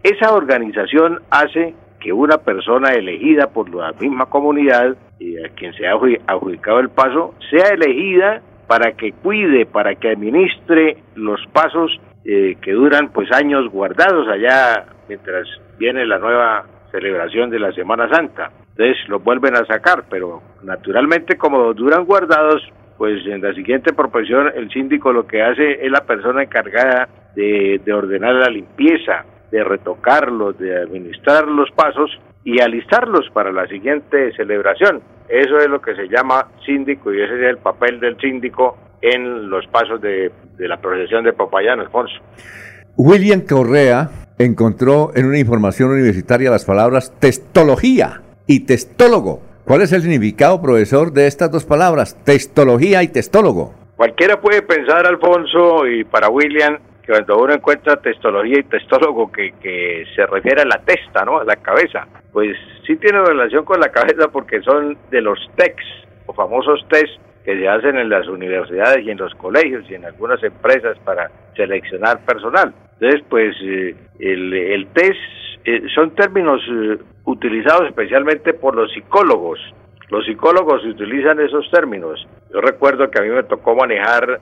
Esa organización hace que una persona elegida por la misma comunidad y a quien se ha adjudicado el paso sea elegida para que cuide, para que administre los pasos eh, que duran pues años guardados allá mientras viene la nueva celebración de la Semana Santa. Entonces los vuelven a sacar, pero naturalmente como duran guardados, pues en la siguiente proporción el síndico lo que hace es la persona encargada de, de ordenar la limpieza, de retocarlos, de administrar los pasos y alistarlos para la siguiente celebración. Eso es lo que se llama síndico y ese es el papel del síndico en los pasos de, de la procesión de Popayán, Alfonso. William Correa encontró en una información universitaria las palabras testología y testólogo. ¿Cuál es el significado, profesor, de estas dos palabras, testología y testólogo? Cualquiera puede pensar, Alfonso, y para William, que cuando uno encuentra testología y testólogo que, que se refiere a la testa, ¿no? A la cabeza. Pues sí tiene relación con la cabeza porque son de los TECs, o famosos test que se hacen en las universidades y en los colegios y en algunas empresas para seleccionar personal. Entonces, pues eh, el, test eh, son términos eh, utilizados especialmente por los psicólogos. Los psicólogos utilizan esos términos. Yo recuerdo que a mí me tocó manejar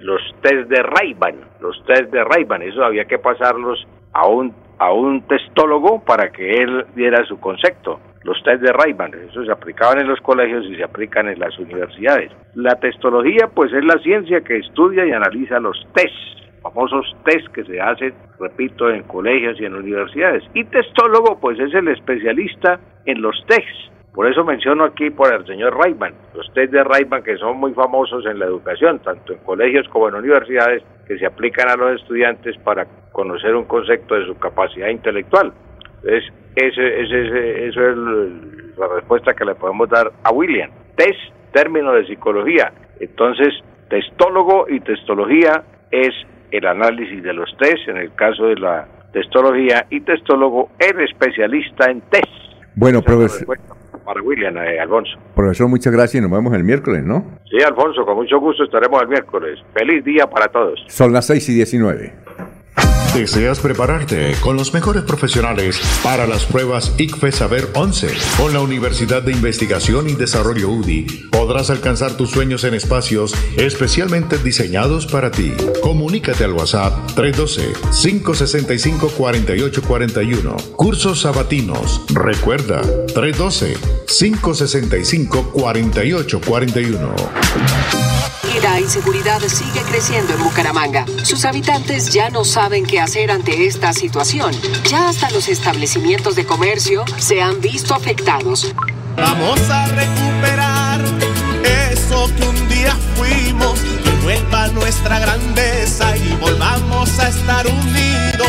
los test de Ray-Ban, los test de Ray-Ban, eso había que pasarlos a un a un testólogo para que él diera su concepto. Los test de Ray-Ban, eso se aplicaban en los colegios y se aplican en las universidades. La testología, pues, es la ciencia que estudia y analiza los tests famosos test que se hacen, repito, en colegios y en universidades. Y testólogo, pues es el especialista en los tests. Por eso menciono aquí por el señor Rayman, los test de Rayman que son muy famosos en la educación, tanto en colegios como en universidades, que se aplican a los estudiantes para conocer un concepto de su capacidad intelectual. Entonces, ese, ese, eso es la respuesta que le podemos dar a William. Test, término de psicología. Entonces, testólogo y testología es el análisis de los test, en el caso de la testología, y testólogo, el especialista en test. Bueno, profesor. Para William, eh, Alfonso. Profesor, muchas gracias y nos vemos el miércoles, ¿no? Sí, Alfonso, con mucho gusto estaremos el miércoles. Feliz día para todos. Son las 6 y 19. ¿Deseas prepararte con los mejores profesionales para las pruebas ICFE Saber 11? Con la Universidad de Investigación y Desarrollo UDI podrás alcanzar tus sueños en espacios especialmente diseñados para ti. Comunícate al WhatsApp 312-565-4841. Cursos sabatinos. Recuerda, 312-565-4841. La inseguridad sigue creciendo en Bucaramanga. Sus habitantes ya no saben qué hacer ante esta situación. Ya hasta los establecimientos de comercio se han visto afectados. Vamos a recuperar eso que un día fuimos, que vuelva nuestra grandeza y volvamos a estar unidos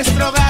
nuestro hogar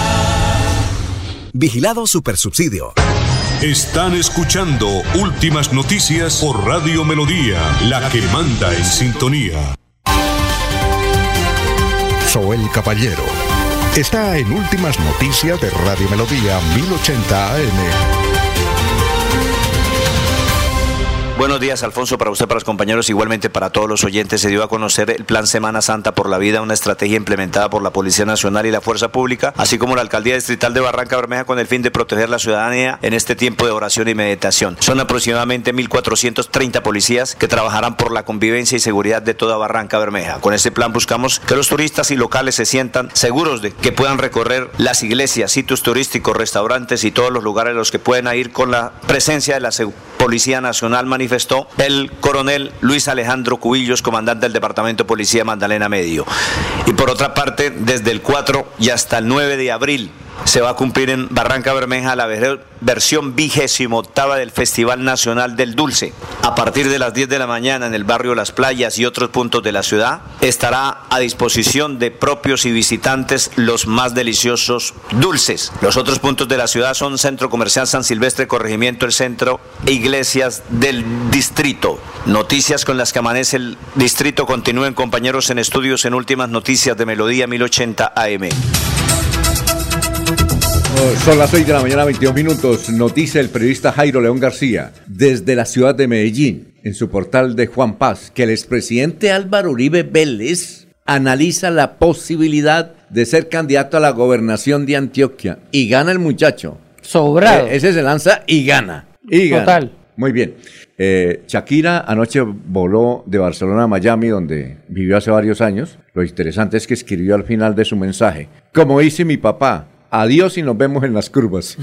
Vigilado Supersubsidio. Están escuchando Últimas Noticias por Radio Melodía, la que manda en sintonía. Soel Caballero está en Últimas Noticias de Radio Melodía 1080 AM. Buenos días, Alfonso, para usted, para los compañeros, igualmente para todos los oyentes. Se dio a conocer el Plan Semana Santa por la Vida, una estrategia implementada por la Policía Nacional y la Fuerza Pública, así como la Alcaldía Distrital de Barranca Bermeja con el fin de proteger la ciudadanía en este tiempo de oración y meditación. Son aproximadamente 1.430 policías que trabajarán por la convivencia y seguridad de toda Barranca Bermeja. Con este plan buscamos que los turistas y locales se sientan seguros de que puedan recorrer las iglesias, sitios turísticos, restaurantes y todos los lugares a los que pueden ir con la presencia de la Policía Nacional, el coronel Luis Alejandro Cubillos, comandante del Departamento de Policía Magdalena Medio. Y por otra parte, desde el 4 y hasta el 9 de abril, se va a cumplir en Barranca Bermeja la versión vigésimo octava del Festival Nacional del Dulce. A partir de las 10 de la mañana en el barrio Las Playas y otros puntos de la ciudad estará a disposición de propios y visitantes los más deliciosos dulces. Los otros puntos de la ciudad son Centro Comercial San Silvestre, Corregimiento El Centro e Iglesias del Distrito. Noticias con las que amanece el distrito continúen compañeros en estudios en últimas noticias de Melodía 1080 AM. Son las 6 de la mañana, 22 minutos. Noticia el periodista Jairo León García desde la ciudad de Medellín, en su portal de Juan Paz, que el expresidente Álvaro Uribe Vélez analiza la posibilidad de ser candidato a la gobernación de Antioquia y gana el muchacho. Sobrado. Eh, ese se lanza y gana. Y gana. Total. Muy bien. Eh, Shakira anoche voló de Barcelona a Miami, donde vivió hace varios años. Lo interesante es que escribió al final de su mensaje, como dice mi papá, adiós y nos vemos en las curvas.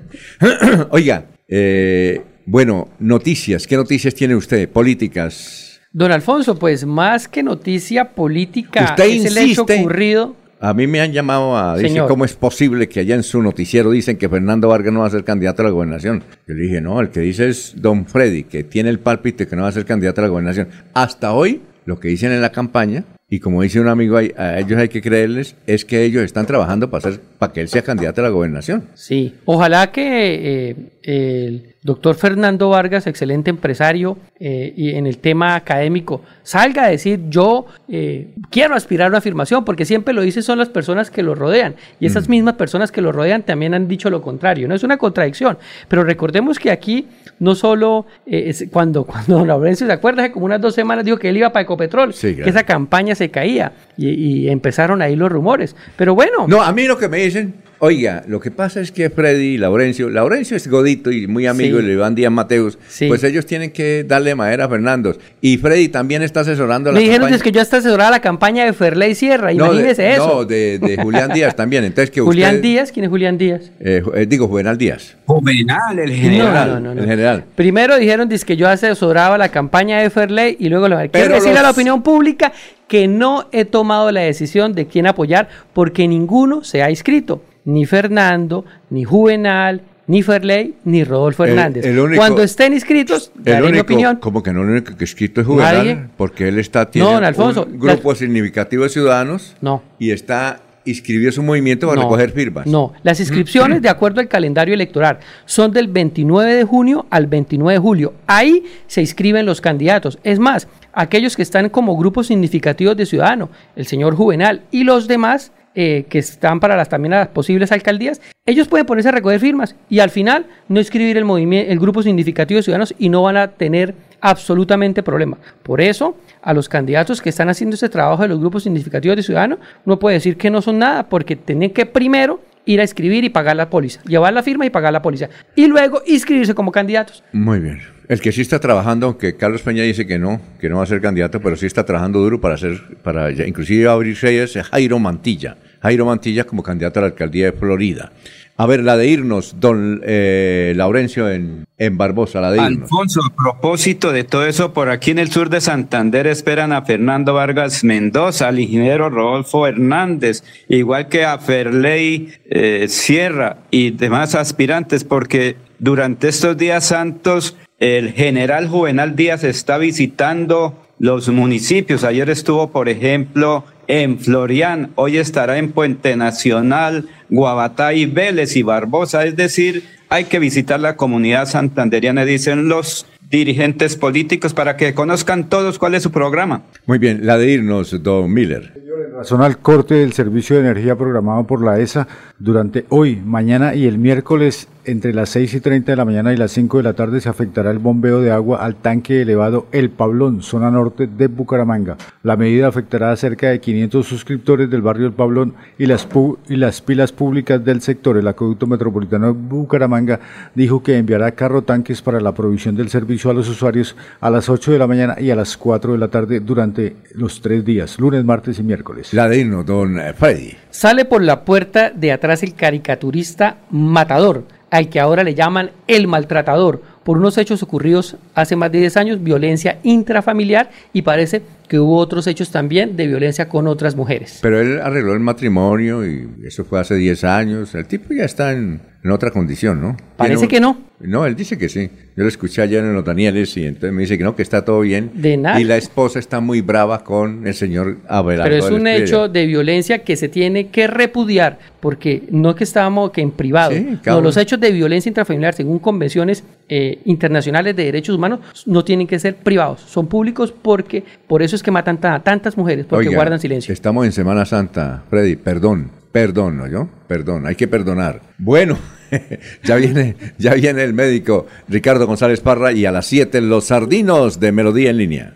Oiga, eh, bueno, noticias. ¿Qué noticias tiene usted? Políticas. Don Alfonso, pues más que noticia política, Usted es el hecho ocurrido. A mí me han llamado a decir cómo es posible que allá en su noticiero dicen que Fernando Vargas no va a ser candidato a la gobernación. Yo le dije, no, el que dice es Don Freddy, que tiene el pálpito que no va a ser candidato a la gobernación. Hasta hoy, lo que dicen en la campaña, y como dice un amigo, a ellos hay que creerles, es que ellos están trabajando para, ser, para que él sea candidato a la gobernación. Sí, ojalá que eh, el doctor Fernando Vargas, excelente empresario eh, y en el tema académico, salga a decir yo eh, quiero aspirar a una afirmación, porque siempre lo dicen son las personas que lo rodean y esas mismas personas que lo rodean también han dicho lo contrario, no es una contradicción, pero recordemos que aquí no solo eh, es cuando, cuando don Laurencio se acuerda que como unas dos semanas dijo que él iba para Ecopetrol, Sí, que esa campaña se caía y, y empezaron ahí los rumores, pero bueno. No, a mí lo que me dicen, oiga, lo que pasa es que Freddy y Laurencio, Laurencio es godito y muy amigo Sí. de Iván Díaz Mateus, pues ellos tienen que darle madera a Fernando. Y Freddy también está asesorando a la Me dijeron campaña. es que yo hasta asesoraba la campaña de Ferley Sierra, No, de- imagínese eso. No, de, de Julián Díaz también. Entonces que Julián usted- Díaz, ¿quién es Julián Díaz? eh, eh, digo, Juvenal Díaz. Juvenal, el general. No, no, no, no. El general. Primero dijeron dice, que yo asesoraba la campaña de Ferley y luego lo quiero Pero decirle a la los- opinión pública que no he tomado la decisión de quién apoyar porque ninguno se ha inscrito. Ni Fernando, ni Juvenal, ni Ferley, ni Rodolfo Hernández. el único- Cuando estén inscritos, El daré mi opinión. como que no, el único que escrito es Juvenal, Nadie. porque él está tiene No, don Alfonso, un grupo significativo de ciudadanos No. y está inscribió su movimiento para No, recoger firmas. No, las inscripciones, de acuerdo al calendario electoral, son del 29 de junio al 29 de julio. Ahí se inscriben los candidatos. Es más, aquellos que están como grupos significativos de ciudadanos, el señor Juvenal y los demás eh, que están para las también las posibles alcaldías, ellos pueden ponerse a recoger firmas y al final no escribir el movimiento, el grupo significativo de ciudadanos y no van a tener absolutamente problema. Por eso, a los candidatos que están haciendo ese trabajo de los grupos significativos de ciudadanos, uno puede decir que no son nada porque tienen que primero ir a escribir y pagar la póliza, llevar la firma y pagar la póliza y luego inscribirse como candidatos. Muy bien. El que sí está trabajando, aunque Carlos Peña dice que no, que no va a ser candidato, pero sí está trabajando duro para hacer, para inclusive abrir reyes, es Jairo Mantilla. Jairo Mantilla como candidato a la alcaldía de Florida. A ver, la de irnos, don eh, Laurencio en, en Barbosa, la de irnos. Alfonso, a propósito de todo eso, por aquí en el sur de Santander esperan a Fernando Vargas Mendoza, al ingeniero Rodolfo Hernández, igual que a Ferley eh, Sierra y demás aspirantes, porque durante estos días santos el general Juvenal Díaz está visitando los municipios. Ayer estuvo, por ejemplo, en Florian, hoy estará en Puente Nacional, Guabatá y Vélez y Barbosa, es decir, hay que visitar la comunidad santanderiana, dicen los dirigentes políticos, para que conozcan todos cuál es su programa. Muy bien, la de irnos, don Miller. razón al corte del servicio de energía programado por la ESA durante hoy, mañana y el miércoles entre las 6 y 30 de la mañana y las 5 de la tarde se afectará el bombeo de agua al tanque elevado El Pablón, zona norte de Bucaramanga. La medida afectará a cerca de 500 suscriptores del barrio El Pablón y las, pu- y las pilas públicas del sector. El acueducto metropolitano de Bucaramanga dijo que enviará carro tanques para la provisión del servicio a los usuarios a las 8 de la mañana y a las 4 de la tarde durante los tres días, lunes, martes y miércoles. La de irnos, don Freddy. Sale por la puerta de atrás el caricaturista Matador, al que ahora le llaman el maltratador, por unos hechos ocurridos hace más de 10 años, violencia intrafamiliar y parece que hubo otros hechos también de violencia con otras mujeres. Pero él arregló el matrimonio y eso fue hace 10 años. El tipo ya está en, en otra condición, ¿no? Parece un- que no. No, él dice que sí. Yo lo escuché ayer en los Danieles y entonces me dice que no, que está todo bien. De nada. Y la esposa está muy brava con el señor Abelardo. Pero es un hecho de violencia que se tiene que repudiar, porque no es que estábamos que en privado. Sí, no, los hechos de violencia intrafamiliar, según convenciones eh, internacionales de derechos humanos, no tienen que ser privados, son públicos porque por eso es que matan ta- tantas mujeres, porque Oiga, guardan silencio. Estamos en Semana Santa, Freddy, perdón, perdón, ¿no yo? Perdón, hay que perdonar. Bueno, ya viene, ya viene el médico Ricardo González Parra y a las 7 los sardinos de Melodía en línea.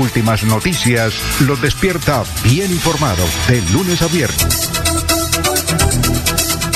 Últimas noticias los despierta bien informados de lunes a viernes.